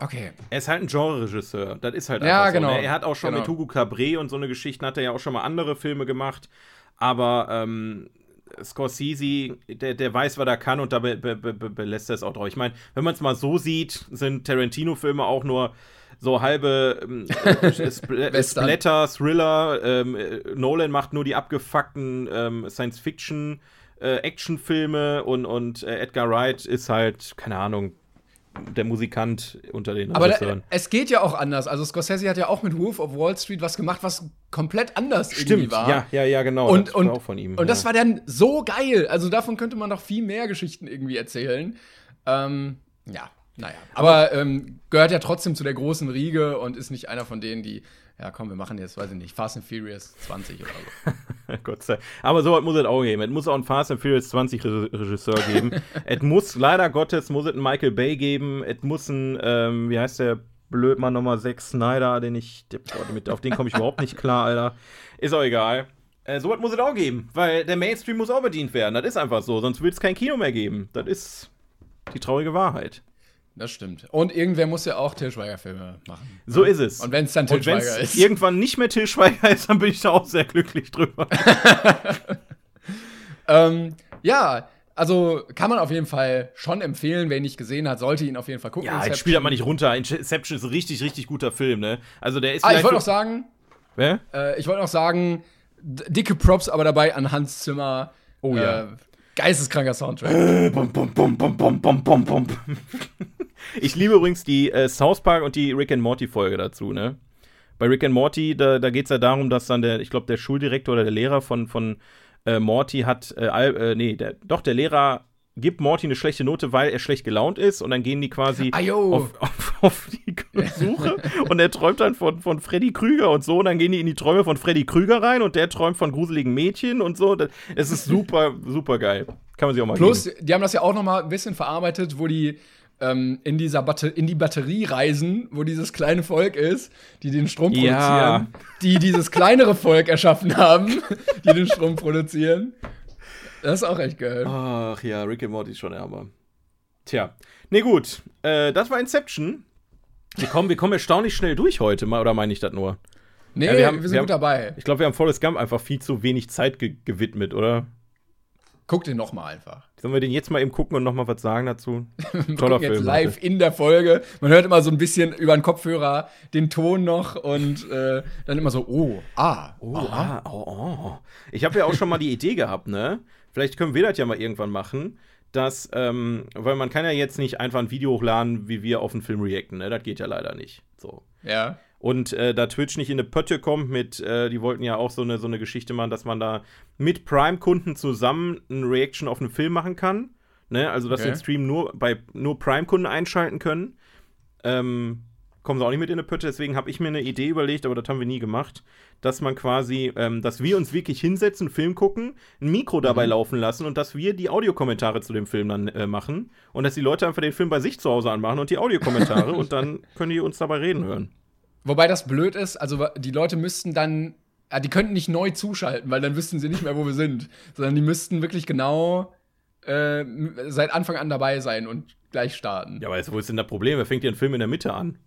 okay. Er ist halt ein Genre-Regisseur. Das ist halt Ja, einfach genau. so. Ne? Er hat auch schon Genau. mit Hugo Cabret und so eine Geschichten, hat er ja auch schon mal andere Filme gemacht. Aber ähm, Scorsese, der, der weiß, was er kann und da be, be, be- belässt er es auch drauf. Ich meine, wenn man es mal so sieht, sind Tarantino-Filme auch nur so halbe ähm, äh, Spl Western. Splatter, Thriller. Ähm, äh, Nolan macht nur die abgefuckten ähm, Science-Fiction- äh, Actionfilme und, und äh, Edgar Wright ist halt, keine Ahnung, der Musikant unter den Aber da, es geht ja auch anders. Also Scorsese hat ja auch mit Wolf of Wall Street was gemacht, was komplett anders irgendwie Stimmt, war. ja, ja, ja, genau. Und, das und, war auch von ihm. und das ja. war dann so geil. Also davon könnte man noch viel mehr Geschichten irgendwie erzählen. Ähm, ja, naja. Aber ähm, gehört ja trotzdem zu der großen Riege und ist nicht einer von denen, die, ja komm, wir machen jetzt, weiß ich nicht, Fast and Furious 20 oder so. Gott sei Dank. Aber so was muss es auch geben. Es muss auch einen Fast and Furious 20 Re Regisseur geben. es muss, leider Gottes, muss es einen Michael Bay geben. Es muss einen, ähm, wie heißt der Blödmann Nummer 6, Snyder, den ich, mit, auf den komme ich überhaupt nicht klar, Alter. Ist auch egal. Äh, so was muss es auch geben, weil der Mainstream muss auch bedient werden. Das ist einfach so, sonst wird es kein Kino mehr geben. Das ist die traurige Wahrheit. Das stimmt. Und irgendwer muss ja auch Til Schweiger-Filme machen. So ist es. Und wenn es dann Til Und wenn Schweiger es ist. irgendwann nicht mehr Til Schweiger ist, dann bin ich da auch sehr glücklich drüber. Ähm, ja, also kann man auf jeden Fall schon empfehlen. Wer ihn nicht gesehen hat, sollte ihn auf jeden Fall gucken. Ja, Inception. spielt mal nicht runter. Inception ist ein richtig, richtig guter Film, ne? Also der ist Ah, ich wollte noch sagen, Wer? äh, ich wollte noch sagen, dicke Props aber dabei an Hans Zimmer. Oh ja. Äh, Geisteskranker Soundtrack. Bum, bum, bum, bum, bum, bum, bum, bum. Ich liebe übrigens die äh, South Park und die Rick and Morty Folge dazu, ne? Bei Rick and Morty, da, da geht es ja darum, dass dann der, ich glaube, der Schuldirektor oder der Lehrer von, von äh, Morty hat, äh, äh, nee, der, doch, der Lehrer gibt Morty eine schlechte Note, weil er schlecht gelaunt ist und dann gehen die quasi Ajo. auf, auf, auf die Suche und er träumt dann von, von Freddy Krüger und so und dann gehen die in die Träume von Freddy Krüger rein und der träumt von gruseligen Mädchen und so. Es ist super, super geil. Kann man sich auch mal Plus, geben. die haben das ja auch noch mal ein bisschen verarbeitet, wo die ähm, in dieser Batter in die Batterie reisen, wo dieses kleine Volk ist, die den Strom produzieren, Ja. die dieses kleinere Volk erschaffen haben, die den Strom produzieren. Das ist auch echt geil. Ach ja, Rick and Morty ist schon ärmer. Tja. Nee, gut. Äh, das war Inception. Wir kommen, wir kommen erstaunlich schnell durch heute, mal, oder meine ich das nur? Nee, Ja, wir wir, haben- sind wir gut haben- dabei. Ich glaube, wir haben Forrest Gump einfach viel zu wenig Zeit ge gewidmet, oder? Guck den noch mal einfach. Sollen wir den jetzt mal eben gucken und noch mal was sagen dazu? Toller gucken jetzt Film. live in der Folge. Man hört immer so ein bisschen über den Kopfhörer den Ton noch und äh, dann immer so, oh, ah, Oh, ah, oh, oh. Ich habe ja auch schon mal die Idee gehabt, ne? Vielleicht können wir das ja mal irgendwann machen, dass, ähm, weil man kann ja jetzt nicht einfach ein Video hochladen, wie wir auf einen Film reacten, ne? Das geht ja leider nicht. So. Ja. Und äh, da Twitch nicht in eine Pötte kommt mit, äh, die wollten ja auch so eine, so eine Geschichte machen, dass man da mit Prime-Kunden zusammen eine Reaction auf einen Film machen kann. Ne? Also, dass Okay. wir den Stream nur bei nur Prime-Kunden einschalten können. Ähm, kommen sie auch nicht mit in eine Pötte, deswegen habe ich mir eine Idee überlegt, aber das haben wir nie gemacht, dass man quasi, ähm, dass wir uns wirklich hinsetzen, einen Film gucken, ein Mikro dabei laufen lassen und dass wir die Audiokommentare zu dem Film dann äh, machen und dass die Leute einfach den Film bei sich zu Hause anmachen und die Audiokommentare und dann können die uns dabei reden hören. Wobei das blöd ist, also die Leute müssten dann, ja, die könnten nicht neu zuschalten, weil dann wüssten sie nicht mehr, wo wir sind, sondern die müssten wirklich genau äh, seit Anfang an dabei sein und gleich starten. Ja, aber jetzt, wo ist denn das Problem? Wer fängt hier einen Film in der Mitte an?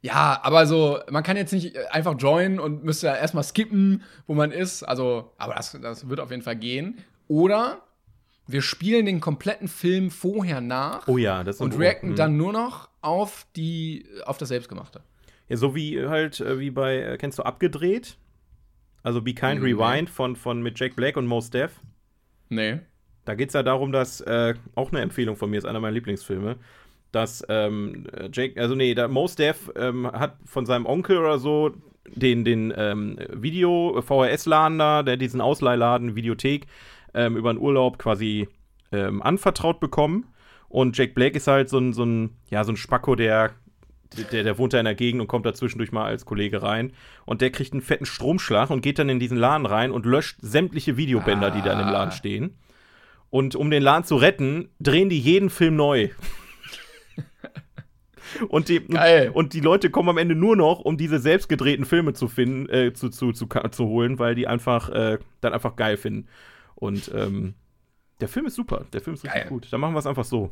Ja, aber so, man kann jetzt nicht einfach joinen und müsste ja erstmal skippen, wo man ist. Also, aber das, das wird auf jeden Fall gehen. Oder wir spielen den kompletten Film vorher nach Oh ja, und reacten mhm. dann nur noch auf die, auf das Selbstgemachte. Ja, so wie halt, äh, wie bei, äh, kennst du Abgedreht? Also Be Kind Nee. Rewind von, von mit Jack Black und Mos Def. Nee. Da geht es ja darum, dass, äh, auch eine Empfehlung von mir, ist einer meiner Lieblingsfilme, dass ähm, äh, Jake, also nee, der Mos Def ähm, hat von seinem Onkel oder so den, den ähm, Video, VHS-Laden da, der diesen Ausleihladen, Videothek, ähm, über einen Urlaub quasi ähm, anvertraut bekommen. Und Jack Black ist halt so ein, so ein, ja, so ein Spacko, der, der, der wohnt da in der Gegend und kommt da zwischendurch mal als Kollege rein. Und der kriegt einen fetten Stromschlag und geht dann in diesen Laden rein und löscht sämtliche Videobänder, die da in dem Laden stehen. Und um den Laden zu retten, drehen die jeden Film neu. und, die, Geil. und die Leute kommen am Ende nur noch, um diese selbst gedrehten Filme zu finden, äh, zu, zu, zu, zu holen, weil die einfach äh, dann einfach geil finden. Und ähm, der Film ist super. Der Film ist richtig Geil. gut. Dann machen wir es einfach so.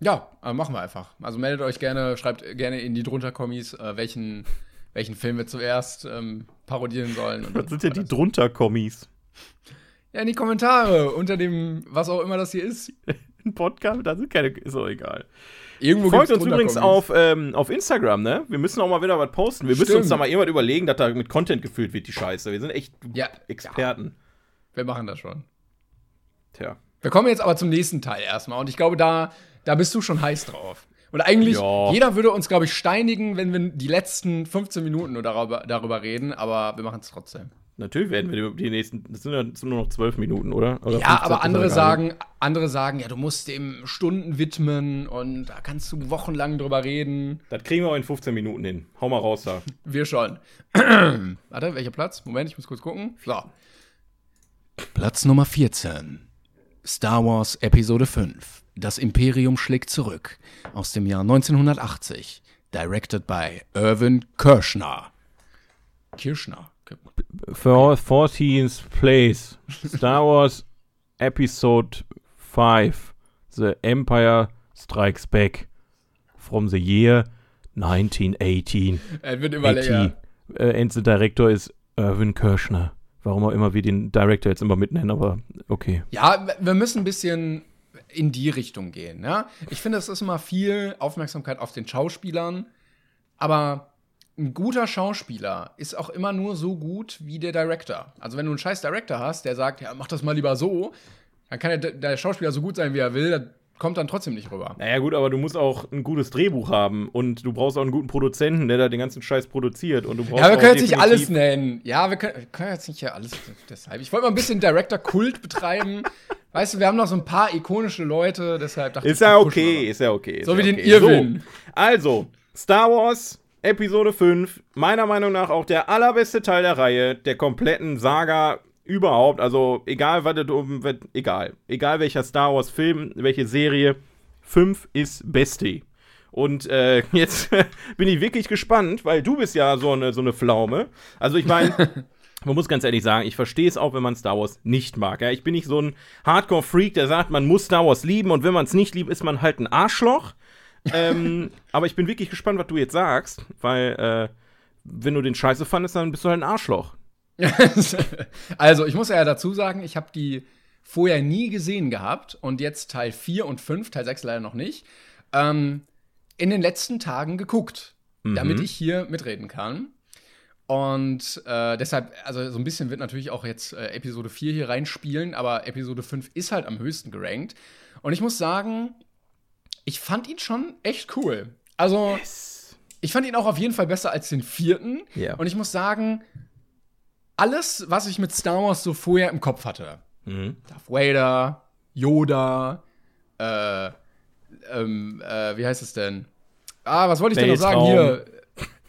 Ja, äh, machen wir einfach. Also meldet euch gerne, schreibt gerne in die drunter Kommis, äh, welchen, welchen Film wir zuerst ähm, parodieren sollen. Und Was sind denn die drunter Kommis? Ja, in die Kommentare unter dem, was auch immer das hier ist. Ein Podcast? Da sind keine. Ist auch egal. Irgendwo Folgt uns übrigens auf, ähm, auf Instagram, ne? Wir müssen auch mal wieder was posten. Wir müssen Stimmt. uns da mal irgendwas überlegen, dass da mit Content gefüllt wird, die Scheiße. Wir sind echt Ja, Experten. Wir machen das schon. Tja. Wir kommen jetzt aber zum nächsten Teil erstmal. Und ich glaube, da, da bist du schon heiß drauf. Und eigentlich, Ja. jeder würde uns, glaube ich, steinigen, wenn wir die letzten 15 Minuten nur darüber, darüber reden, aber wir machen es trotzdem. Natürlich werden wir die nächsten. Das sind ja nur noch zwölf Minuten, oder? oder Ja, 15, aber andere sagen, andere sagen, ja, du musst dem Stunden widmen und da kannst du wochenlang drüber reden. Das kriegen wir auch in 15 Minuten hin. Hau mal raus da. Wir schon. Warte, welcher Platz? Moment, ich muss kurz gucken. So. Platz Nummer 14. Star Wars Episode 5. Das Imperium schlägt zurück. Aus dem Jahr 1980. Directed by Irvin. Kirschner. For 14th place. Star Wars Episode 5. The Empire Strikes Back. From the year 1918. Er wird immer länger. Äh, and the director ist Irvin Kirschner. Warum auch immer wir den Director jetzt immer mitnennen, aber okay. Ja, wir müssen ein bisschen in die Richtung gehen. Ja? Ich finde, es ist immer viel Aufmerksamkeit auf den Schauspielern, aber ein guter Schauspieler ist auch immer nur so gut wie der Director. Also wenn du einen scheiß Director hast, der sagt, ja, mach das mal lieber so, Dann kann der, der Schauspieler so gut sein, wie er will, kommt dann trotzdem nicht rüber. Naja, gut, aber du musst auch ein gutes Drehbuch haben und du brauchst auch einen guten Produzenten, der da den ganzen Scheiß produziert. Und du brauchst Ja, wir können jetzt nicht alles nennen. Ja, wir können, wir können jetzt nicht hier alles deshalb. Ich wollte mal ein bisschen Director-Kult betreiben. Weißt du, wir haben noch so ein paar ikonische Leute, deshalb dachte Ist ich, ja wir pushen okay, ist ja okay. ist So ja wie den. Irwin. So, also, Star Wars Episode 5, meiner Meinung nach auch der allerbeste Teil der Reihe, der kompletten Saga überhaupt. Also, egal, was das um, was- egal. Egal welcher Star Wars Film, welche Serie, 5 ist Beste. Und äh, jetzt bin ich wirklich gespannt, weil du bist ja so eine, so eine Pflaume. Also ich meine, man muss ganz ehrlich sagen, ich verstehe es auch, wenn man Star Wars nicht mag. Ja? Ich bin nicht so ein Hardcore-Freak, der sagt, man muss Star Wars lieben und wenn man es nicht liebt, ist man halt ein Arschloch. ähm, aber ich bin wirklich gespannt, was du jetzt sagst, weil äh, wenn du den Scheiße fandest, dann bist du halt ein Arschloch. also, ich muss ja dazu sagen, ich habe die vorher nie gesehen gehabt und jetzt Teil 4 und 5, Teil 6 leider noch nicht, ähm, in den letzten Tagen geguckt, damit ich hier mitreden kann. Und äh, deshalb, also so ein bisschen wird natürlich auch jetzt äh, Episode 4 hier reinspielen, aber Episode 5 ist halt am höchsten gerankt. Und ich muss sagen, ich fand ihn schon echt cool. Also, ich fand ihn auch auf jeden Fall besser als den vierten. Ja. Und ich muss sagen, alles, was ich mit Star Wars so vorher im Kopf hatte, Mhm. Darth Vader, Yoda, äh, ähm, äh, wie heißt es denn? Ah, was wollte ich denn noch sagen? Weltraum. Hier.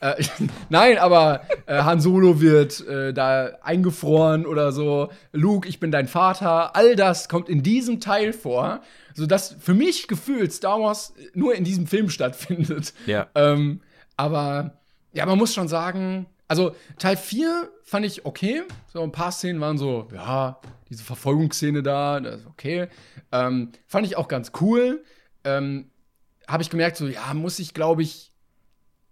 Äh, nein, aber äh, Han Solo wird äh, da eingefroren oder so. Luke, ich bin dein Vater. All das kommt in diesem Teil vor, sodass für mich gefühlt Star Wars nur in diesem Film stattfindet. Ja. Ähm, aber ja, man muss schon sagen, also Teil 4 fand ich okay. So ein paar Szenen waren so, ja, diese Verfolgungsszene da, das ist okay. Ähm, fand ich auch ganz cool. Ähm, Habe ich gemerkt, so, ja, muss ich, glaube ich,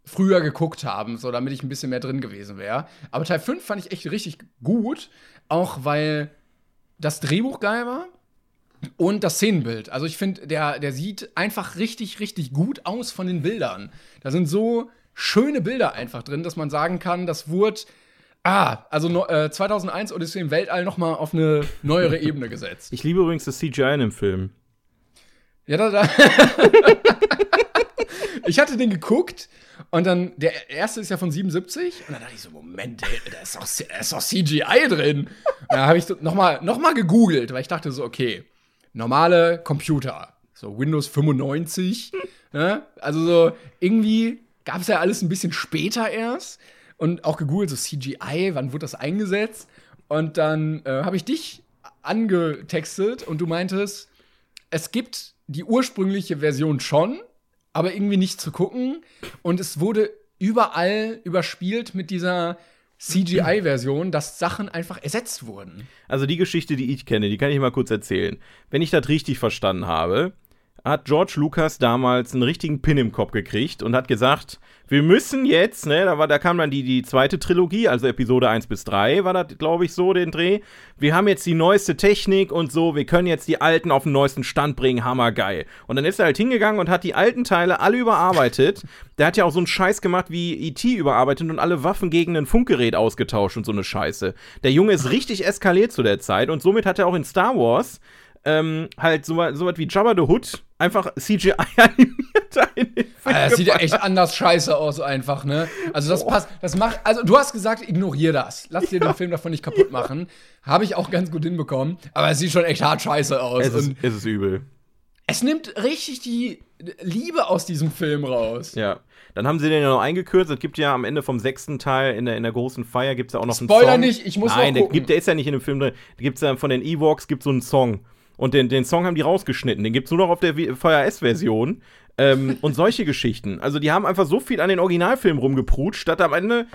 früher geguckt haben, so damit ich ein bisschen mehr drin gewesen wäre. Aber Teil 5 fand ich echt richtig gut, auch weil das Drehbuch geil war. Und das Szenenbild. Also ich finde, der, der sieht einfach richtig, richtig gut aus von den Bildern. Da sind so schöne Bilder einfach drin, dass man sagen kann, das wurde, ah, also äh, 2001 Odyssey im Weltall noch mal auf eine neuere Ebene gesetzt. Ich liebe übrigens das CGI in dem Film. Ja, da, da. ich hatte den geguckt und dann, der erste ist ja von 77 und dann dachte ich so, Moment, ey, da ist doch, da ist doch CGI drin. Dann habe ich so noch mal, noch mal gegoogelt, weil ich dachte so, okay, normale Computer, so Windows 95, ne? also so irgendwie gab es ja alles ein bisschen später erst und auch gegoogelt, so CGI, wann wurde das eingesetzt? Und dann äh, habe ich dich angetextet und du meintest, es gibt die ursprüngliche Version schon, aber irgendwie nicht zu gucken. Und es wurde überall überspielt mit dieser CGI-Version, dass Sachen einfach ersetzt wurden. Also die Geschichte, die ich kenne, die kann ich mal kurz erzählen. Wenn ich das richtig verstanden habe, hat George Lucas damals einen richtigen Pin im Kopf gekriegt und hat gesagt, wir müssen jetzt, ne, da, war, da kam dann die, die zweite Trilogie, also Episode 1 bis 3 war das, glaube ich, so, den Dreh. Wir haben jetzt die neueste Technik und so, wir können jetzt die alten auf den neuesten Stand bringen, hammergeil. Und dann ist er halt hingegangen und hat die alten Teile alle überarbeitet. Der hat ja auch so einen Scheiß gemacht wie E.T. überarbeitet und alle Waffen gegen ein Funkgerät ausgetauscht und so eine Scheiße. Der Junge ist richtig eskaliert zu der Zeit und somit hat er auch in Star Wars ähm, halt so, so was wie Jabba the Hood einfach CGI animiert da in den Film Alter, das sieht ja echt anders scheiße aus, einfach, ne? Also, das passt, das macht, also, du hast gesagt, ignorier das. Lass dir den Film davon nicht kaputt machen. Habe ich auch ganz gut hinbekommen. Aber es sieht schon echt hart scheiße aus. Es ist, es ist übel. es nimmt richtig die Liebe aus diesem Film raus. Ja. Dann haben sie den ja noch eingekürzt. Es gibt ja am Ende vom sechsten Teil in der, in der großen Feier gibt es ja auch noch einen Spoiler Song. nicht, ich muss Nein, noch der, gucken. gibt, der ist ja nicht in dem Film drin. Da gibt es ja von den Ewoks gibt so einen Song. Und den, den Song haben die rausgeschnitten. Den gibt es nur noch auf der VHS-Version. Ähm, und solche Geschichten. Also die haben einfach so viel an den Originalfilm rumgeprutscht, dass am Ende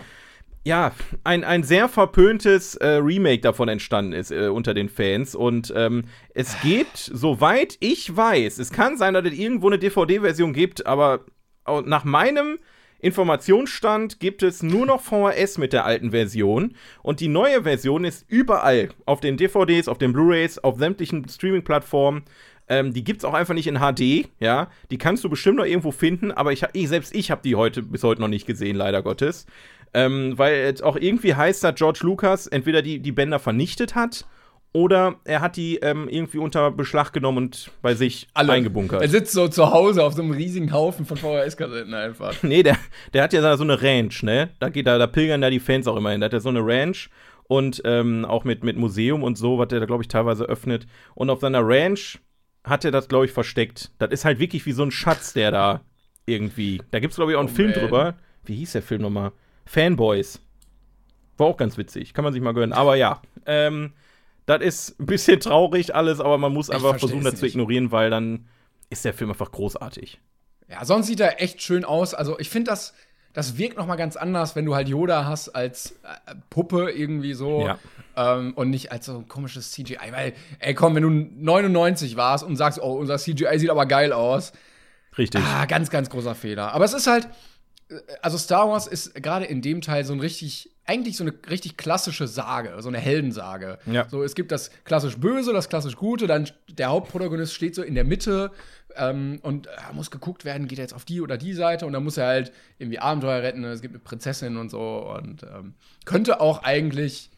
ja, ein, ein sehr verpöntes äh, Remake davon entstanden ist äh, unter den Fans. Und ähm, es gibt, soweit ich weiß, es kann sein, dass es irgendwo eine DVD-Version gibt, aber au- nach meinem Informationsstand gibt es nur noch VHS mit der alten Version. Und die neue Version ist überall. Auf den DVDs, auf den Blu-Rays, auf sämtlichen Streaming-Plattformen. Ähm, die gibt's auch einfach nicht in HD, ja. Die kannst du bestimmt noch irgendwo finden, aber ich, ich selbst ich habe die heute bis heute noch nicht gesehen, leider Gottes. Ähm, weil es auch irgendwie heißt, dass George Lucas entweder die, die Bänder vernichtet hat oder er hat die ähm, irgendwie unter Beschlag genommen und bei sich eingebunkert. Er sitzt so zu Hause auf so einem riesigen Haufen von VHS-Kassetten einfach. Nee, der, der hat ja da so eine Ranch, ne? Da geht da, da pilgern da die Fans auch immer hin. Da hat er so eine Ranch und ähm, auch mit, mit Museum und so, was er da, glaube ich, teilweise öffnet. Und auf seiner Ranch hat er das, glaube ich, versteckt. Das ist halt wirklich wie so ein Schatz, der da irgendwie. Da gibt es, glaube ich, auch einen Oh, Film man. drüber. Wie hieß der Film nochmal? Fanboys. War auch ganz witzig. Kann man sich mal gönnen. Aber ja, ähm, das ist ein bisschen traurig alles, aber man muss einfach versuchen, das zu ignorieren, weil dann ist der Film einfach großartig. Ja, sonst sieht er echt schön aus. Also ich finde, das, das wirkt noch mal ganz anders, wenn du halt Yoda hast als äh, Puppe irgendwie so. Ja. Ähm, und nicht als so ein komisches CGI. Weil, ey, komm, wenn du 99 warst und sagst, oh, unser CGI sieht aber geil aus. Richtig. Ah, ganz, ganz großer Fehler. Aber es ist halt, äh, also Star Wars ist gerade in dem Teil so ein richtig, eigentlich so eine richtig klassische Sage, so eine Heldensage. Ja. So, es gibt das klassisch Böse, das klassisch Gute, dann der Hauptprotagonist steht so in der Mitte ähm, und äh, muss geguckt werden, geht er jetzt auf die oder die Seite und dann muss er halt irgendwie Abenteuer retten. Es gibt eine Prinzessin und so und ähm, könnte auch eigentlich,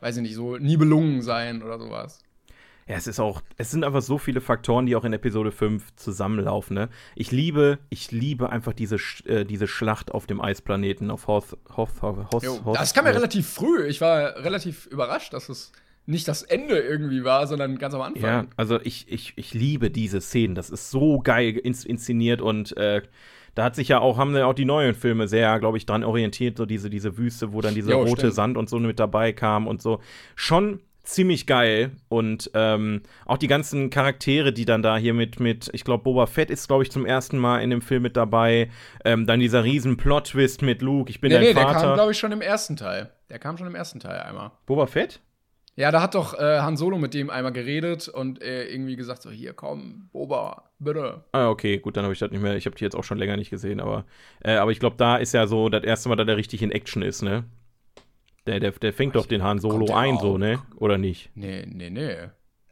weiß ich nicht, so Nibelungen sein oder sowas. Ja, es ist auch, es sind einfach so viele Faktoren, die auch in Episode 5 zusammenlaufen. Ne? Ich liebe, ich liebe einfach diese, äh, diese Schlacht auf dem Eisplaneten, auf Hoth, Hoth, Hoth, Jo, Hoth das kam ja relativ früh. Ich war relativ überrascht, dass es nicht das Ende irgendwie war, sondern ganz am Anfang. Ja, also ich, ich, ich liebe diese Szenen. Das ist so geil ins inszeniert und äh, da hat sich ja auch, haben ja auch die neuen Filme sehr, glaube ich, dran orientiert, so diese, diese Wüste, wo dann dieser Jo, rote stimmt. Sand und so mit dabei kam und so. Schon ziemlich geil und ähm, auch die ganzen Charaktere, die dann da hier mit, mit ich glaube, Boba Fett ist, glaube ich, zum ersten Mal in dem Film mit dabei. Ähm, dann dieser riesen Plot-Twist mit Luke, ich bin Nee, dein nee, der Vater. kam, glaube ich, schon im ersten Teil. Der kam schon im ersten Teil einmal. Boba Fett? Ja, da hat doch äh, Han Solo mit dem einmal geredet und äh, irgendwie gesagt: So, hier komm, Boba, bitte. Ah, okay, gut, dann habe ich das nicht mehr. Ich habe die jetzt auch schon länger nicht gesehen, aber, äh, aber ich glaube, da ist ja so das erste Mal, dass er richtig in Action ist, ne? Der, der, der fängt doch den Han Solo der ein, auch? so, ne? Oder nicht? Nee, nee, nee.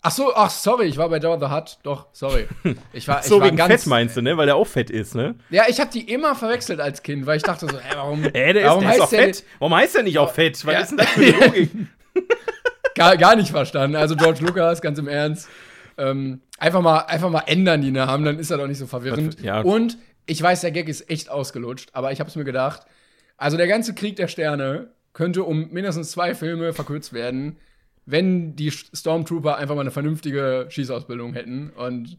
Ach so, ach, sorry, ich war bei Jabba the Hutt. Doch, sorry. Ich war, so ich war wegen ganz, Fett meinst du, ne? Weil der auch fett ist, ne? Ja, ich habe die immer verwechselt als Kind, weil ich dachte so, hä, warum, Äh, der ist, warum der ist auch heißt der fett. Warum heißt der nicht auch fett? Was Ja. ist denn das für eine Logik? gar, gar nicht verstanden. Also George Lucas, ganz im Ernst. Ähm, einfach, mal, einfach mal ändern die Namen, dann ist er doch nicht so verwirrend. Ja. Und ich weiß, der Gag ist echt ausgelutscht, aber ich habe es mir gedacht, also der ganze Krieg der Sterne könnte um mindestens zwei Filme verkürzt werden, wenn die Stormtrooper einfach mal eine vernünftige Schießausbildung hätten und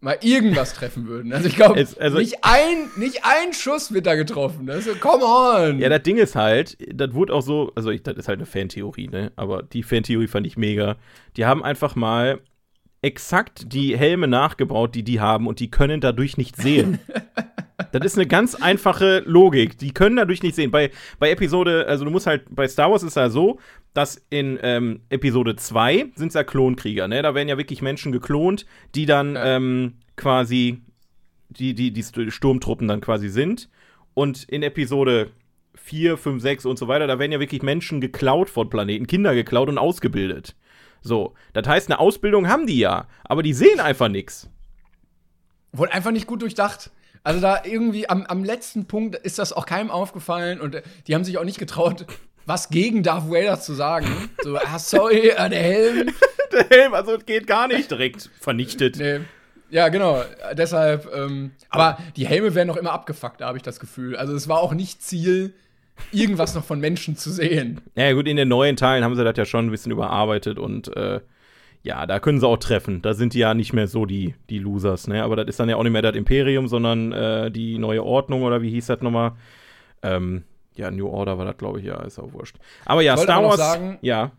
mal irgendwas treffen würden. Also ich glaube, also- nicht, ein, nicht ein Schuss wird da getroffen. Ist, come on! Ja, das Ding ist halt, das wurde auch so, also ich, das ist halt eine Fantheorie, ne? Aber die Fantheorie fand ich mega. Die haben einfach mal exakt die Helme nachgebaut, die die haben und die können dadurch nicht sehen. das ist eine ganz einfache Logik. Die können dadurch nicht sehen. Bei, bei Episode, also du musst halt, bei Star Wars ist ja so, dass in ähm, Episode 2 sind es ja Klonkrieger, ne? Da werden ja wirklich Menschen geklont, die dann ähm, quasi die, die, die St- Sturmtruppen dann quasi sind. Und in Episode 4, 5, 6 und so weiter, da werden ja wirklich Menschen geklaut von Planeten, Kinder geklaut und ausgebildet. So, das heißt, eine Ausbildung haben die ja, aber die sehen einfach nichts. Wurde einfach nicht gut durchdacht. Also da irgendwie am, am letzten Punkt ist das auch keinem aufgefallen und äh, die haben sich auch nicht getraut, was gegen Darth Vader zu sagen. So, ah, sorry, äh, der Helm. Der Helm, also geht gar nicht direkt vernichtet. Nee. Ja, genau. Deshalb, ähm, aber die Helme werden noch immer abgefuckt, da habe ich das Gefühl. Also es war auch nicht Ziel, irgendwas noch von Menschen zu sehen. Ja, gut, in den neuen Teilen haben sie das ja schon ein bisschen überarbeitet und äh, ja, da können sie auch treffen. Da sind die ja nicht mehr so die, die Losers, ne? Aber das ist dann ja auch nicht mehr das Imperium, sondern äh, die neue Ordnung oder wie hieß das nochmal? Ähm, ja, New Order war das, glaube ich, ja, ist auch wurscht. Aber ja, Star Wars. sagen- ja.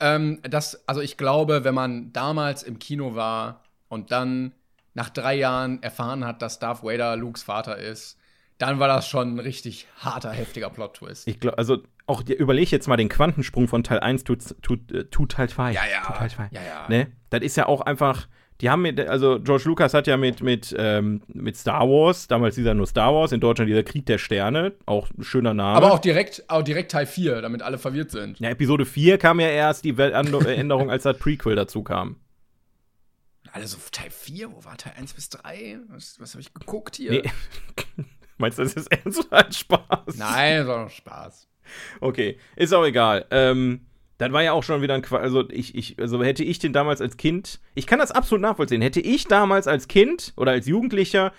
Ähm, das, also ich glaube, wenn man damals im Kino war und dann nach drei Jahren erfahren hat, dass Darth Vader Lukes Vater ist, dann war das schon ein richtig harter, heftiger Plot-Twist. Ich glaube, also auch überleg jetzt mal den Quantensprung von Teil 1 zu, zu, äh, zu Teil 2. Ja, ja. Zu Teil 2. Ja, ja. Ne? Das ist ja auch einfach. Die haben mit, also George Lucas hat ja mit, mit, ähm, mit Star Wars, damals dieser nur Star Wars, in Deutschland dieser Krieg der Sterne, auch ein schöner Name. Aber auch direkt, auch direkt Teil 4, damit alle verwirrt sind. ja, Episode 4 kam ja erst die Änderung, als das Prequel dazu kam. Also Teil 4, wo war Teil 1 bis 3? Was, was habe ich geguckt hier? Nee. Meinst du, das ist ernst oder ein Spaß? Nein, das war doch Spaß. Okay, ist auch egal. Ähm, Dann war ja auch schon wieder ein Qua also ich, ich, also hätte ich den damals als Kind, ich kann das absolut nachvollziehen, hätte ich damals als Kind oder als Jugendlicher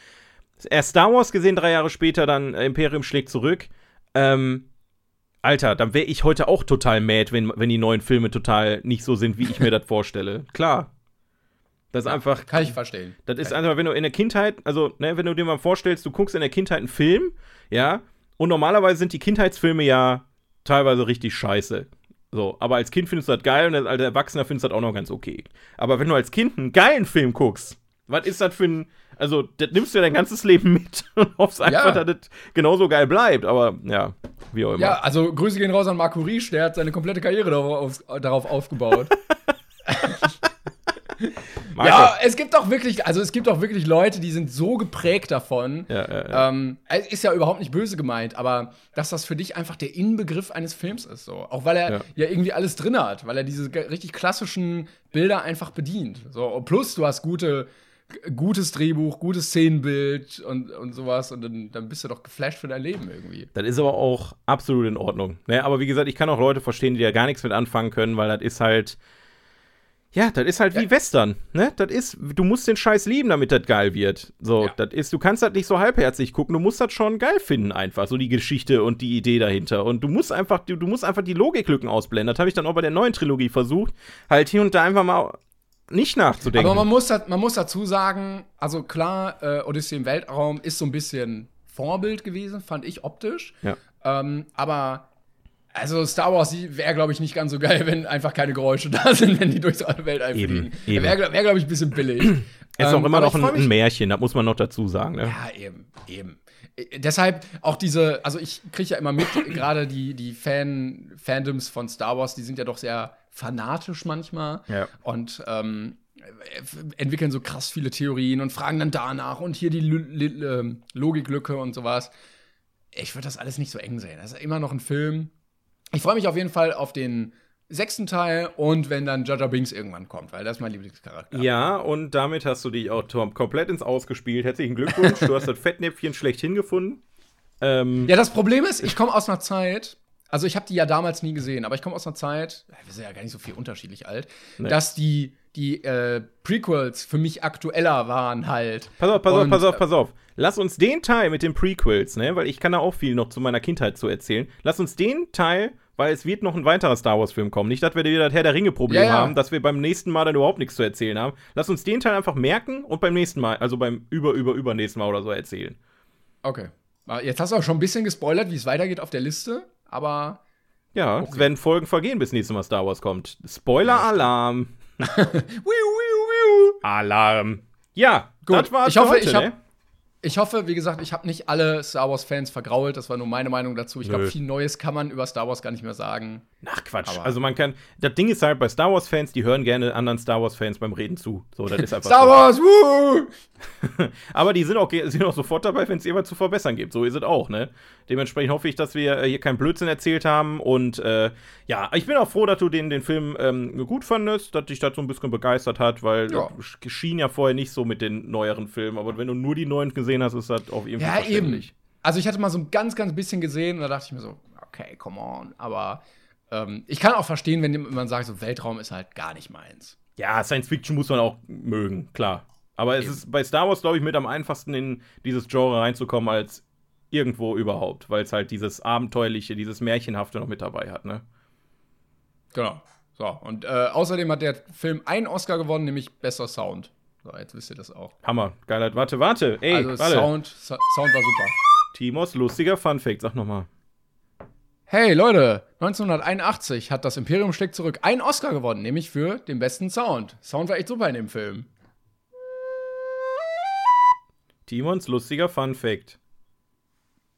erst Star Wars gesehen, drei Jahre später dann Imperium schlägt zurück, ähm, Alter, dann wäre ich heute auch total mad, wenn, wenn die neuen Filme total nicht so sind, wie ich mir das vorstelle. Klar. Das ist Ja, einfach. Kann ich verstehen. Das ist einfach, wenn du in der Kindheit, also, ne, wenn du dir mal vorstellst, du guckst in der Kindheit einen Film, ja, und normalerweise sind die Kindheitsfilme ja teilweise richtig scheiße. So, aber als Kind findest du das geil und als Erwachsener findest du das auch noch ganz okay. Aber wenn du als Kind einen geilen Film guckst, was ist das für ein. Also, das nimmst du ja dein ganzes Leben mit und hoffst einfach, Ja. dass das genauso geil bleibt. Aber ja, wie auch immer. Ja, also Grüße gehen raus an Marco Riesch, der hat seine komplette Karriere darauf, auf, darauf aufgebaut. Marco. ja, es gibt auch wirklich, also es gibt auch wirklich Leute, die sind so geprägt davon. Ja, ja, ja. Ähm, es ist ja überhaupt nicht böse gemeint, aber dass das für dich einfach der Inbegriff eines Films ist, so. Auch weil er Ja. ja, irgendwie alles drin hat, weil er diese richtig klassischen Bilder einfach bedient. So, und plus du hast gute, gutes Drehbuch, gutes Szenenbild und, und sowas und dann, dann bist du doch geflasht für dein Leben irgendwie. Das ist aber auch absolut in Ordnung. Ne? Aber wie gesagt, ich kann auch Leute verstehen, die da gar nichts mit anfangen können, weil das ist halt. Ja, das ist halt wie Western, ne? Das ist, du musst den Scheiß lieben, damit das geil wird. So, Ja. das ist, du kannst das nicht so halbherzig gucken, du musst das schon geil finden einfach, so die Geschichte und die Idee dahinter. Und du musst einfach, du, du musst einfach die Logiklücken ausblenden. Das habe ich dann auch bei der neuen Trilogie versucht, halt hier und da einfach mal nicht nachzudenken. Aber man muss, man muss dazu sagen, also klar, äh, Odyssey im Weltraum ist so ein bisschen Vorbild gewesen, fand ich optisch. Ja. Ähm, aber also Star Wars wäre, glaube ich, nicht ganz so geil, wenn einfach keine Geräusche da sind, wenn die durchs Weltall Eben, fliegen. eben. Wäre, wär, glaube ich, ein bisschen billig. es ist Ähm, auch immer aber noch ein, ein Märchen, das muss man noch dazu sagen. Ne? Ja, eben, eben. Äh, Deshalb auch diese, also ich kriege ja immer mit, gerade die, die Fan, Fandoms von Star Wars, die sind ja doch sehr fanatisch manchmal Ja. und ähm, äh, entwickeln so krass viele Theorien und fragen dann danach und hier die Lu- Li- ähm, Logiklücke und sowas. Ich würde das alles nicht so eng sehen. Das ist immer noch ein Film. Ich freue mich auf jeden Fall auf den sechsten Teil und wenn dann Jaja Binks irgendwann kommt, weil das ist mein Lieblingscharakter. Ja, und damit hast du dich auch Tom, komplett ins Ausgespielt. Herzlichen Glückwunsch, du hast das Fettnäpfchen schlechthin gefunden. Ähm, Ja, das Problem ist, ich komme aus einer Zeit, also ich habe die ja damals nie gesehen, aber ich komme aus einer Zeit, wir sind ja gar nicht so viel unterschiedlich alt, dass die, die äh, Prequels für mich aktueller waren halt. Pass auf, pass auf, Und, pass auf, äh, pass auf. Lass uns den Teil mit den Prequels, ne, weil ich kann da auch viel noch zu meiner Kindheit zu erzählen. Lass uns den Teil, weil es wird noch ein weiterer Star Wars Film kommen. Nicht, dass wir wieder das Herr der Ringe Problem Ja, ja. haben, dass wir beim nächsten Mal dann überhaupt nichts zu erzählen haben. Lass uns den Teil einfach merken und beim nächsten Mal, also beim über über übernächsten Mal oder so erzählen. Okay. Ah, Jetzt hast du auch schon ein bisschen gespoilert, wie es weitergeht auf der Liste, aber. Ja, es werden Folgen vergehen, bis nächstes Mal Star Wars kommt. Spoiler-Alarm. Wiu, wiu, wiu. Alarm. Ja, Gut, das war's ich hoffe, heute, ich hab- ne? Ich hoffe, wie gesagt, ich habe nicht alle Star Wars-Fans vergrault. Das war nur meine Meinung dazu. Ich glaube, viel Neues kann man über Star Wars gar nicht mehr sagen. Ach Quatsch. Aber- also man kann. Das Ding ist halt bei Star Wars-Fans, die hören gerne anderen Star Wars-Fans beim Reden zu. So, das ist einfach Star so. Wars, wuh! Aber die sind auch, sind auch sofort dabei, wenn es jemand zu verbessern gibt. So ist es auch, ne? Dementsprechend hoffe ich, dass wir äh, hier keinen Blödsinn erzählt haben. Und äh, ja, ich bin auch froh, dass du den, den Film ähm, gut fandest, dass dich das so ein bisschen begeistert hat, weil Ja. schien ja vorher nicht so mit den neueren Filmen. Aber wenn du nur die neuen gesehen hast, ist das auf jeden Fall Ja, eben. verständlich. Also ich hatte mal so ein ganz, ganz bisschen gesehen und da dachte ich mir so, okay, come on. Aber ähm, ich kann auch verstehen, wenn man sagt, so Weltraum ist halt gar nicht meins. Ja, Science Fiction muss man auch mögen, klar. Aber es ist bei Star Wars, glaube ich, mit am einfachsten in dieses Genre reinzukommen als irgendwo überhaupt, weil es halt dieses Abenteuerliche, dieses Märchenhafte noch mit dabei hat, ne? Genau. So, und äh, außerdem hat der Film einen Oscar gewonnen, nämlich Bester Sound. So, jetzt wisst ihr das auch. Hammer, Geilheit. Warte, warte. Ey, also warte. Sound, Sound war super. Timos lustiger Funfact, sag nochmal. Hey Leute, 1981 hat das Imperium schlägt zurück einen Oscar gewonnen, nämlich für den besten Sound. Sound war echt super in dem Film. Timons lustiger Funfact.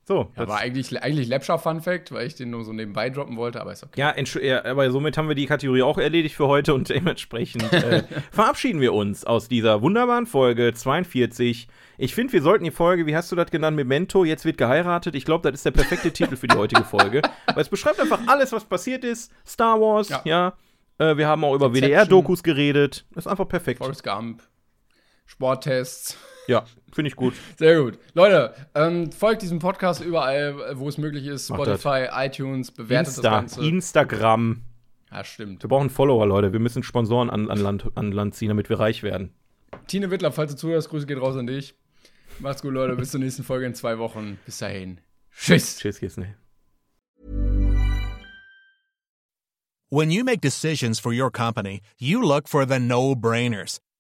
So, Ja, war eigentlich, eigentlich läppscher Fun Fact, weil ich den nur so nebenbei droppen wollte, aber ist okay. Ja, ja, aber somit haben wir die Kategorie auch erledigt für heute und dementsprechend äh, verabschieden wir uns aus dieser wunderbaren Folge 42. Ich finde, wir sollten die Folge, wie hast du das genannt, Memento, jetzt wird geheiratet. Ich glaube, das ist der perfekte Titel für die heutige Folge. Weil es beschreibt einfach alles, was passiert ist. Star Wars, ja. Ja. Äh, wir haben auch über. WDR-Dokus geredet. Das ist einfach perfekt. Forrest Gump, Sporttests. Ja, finde ich gut. Sehr gut. Leute, ähm, folgt diesem Podcast überall, wo es möglich ist. Macht Spotify, iTunes, bewertet Insta, das Ganze. Instagram. Ja, stimmt. Wir brauchen Follower, Leute. Wir müssen Sponsoren an, an, Land, an Land ziehen, damit wir reich werden. Tine Wittler, falls du zuhörst, Grüße geht raus an dich. Macht's gut, Leute. Bis zur nächsten Folge in zwei Wochen. Bis dahin. Tschüss. Tschüss, Gisne. When you make decisions for your company, you look for the no-brainers.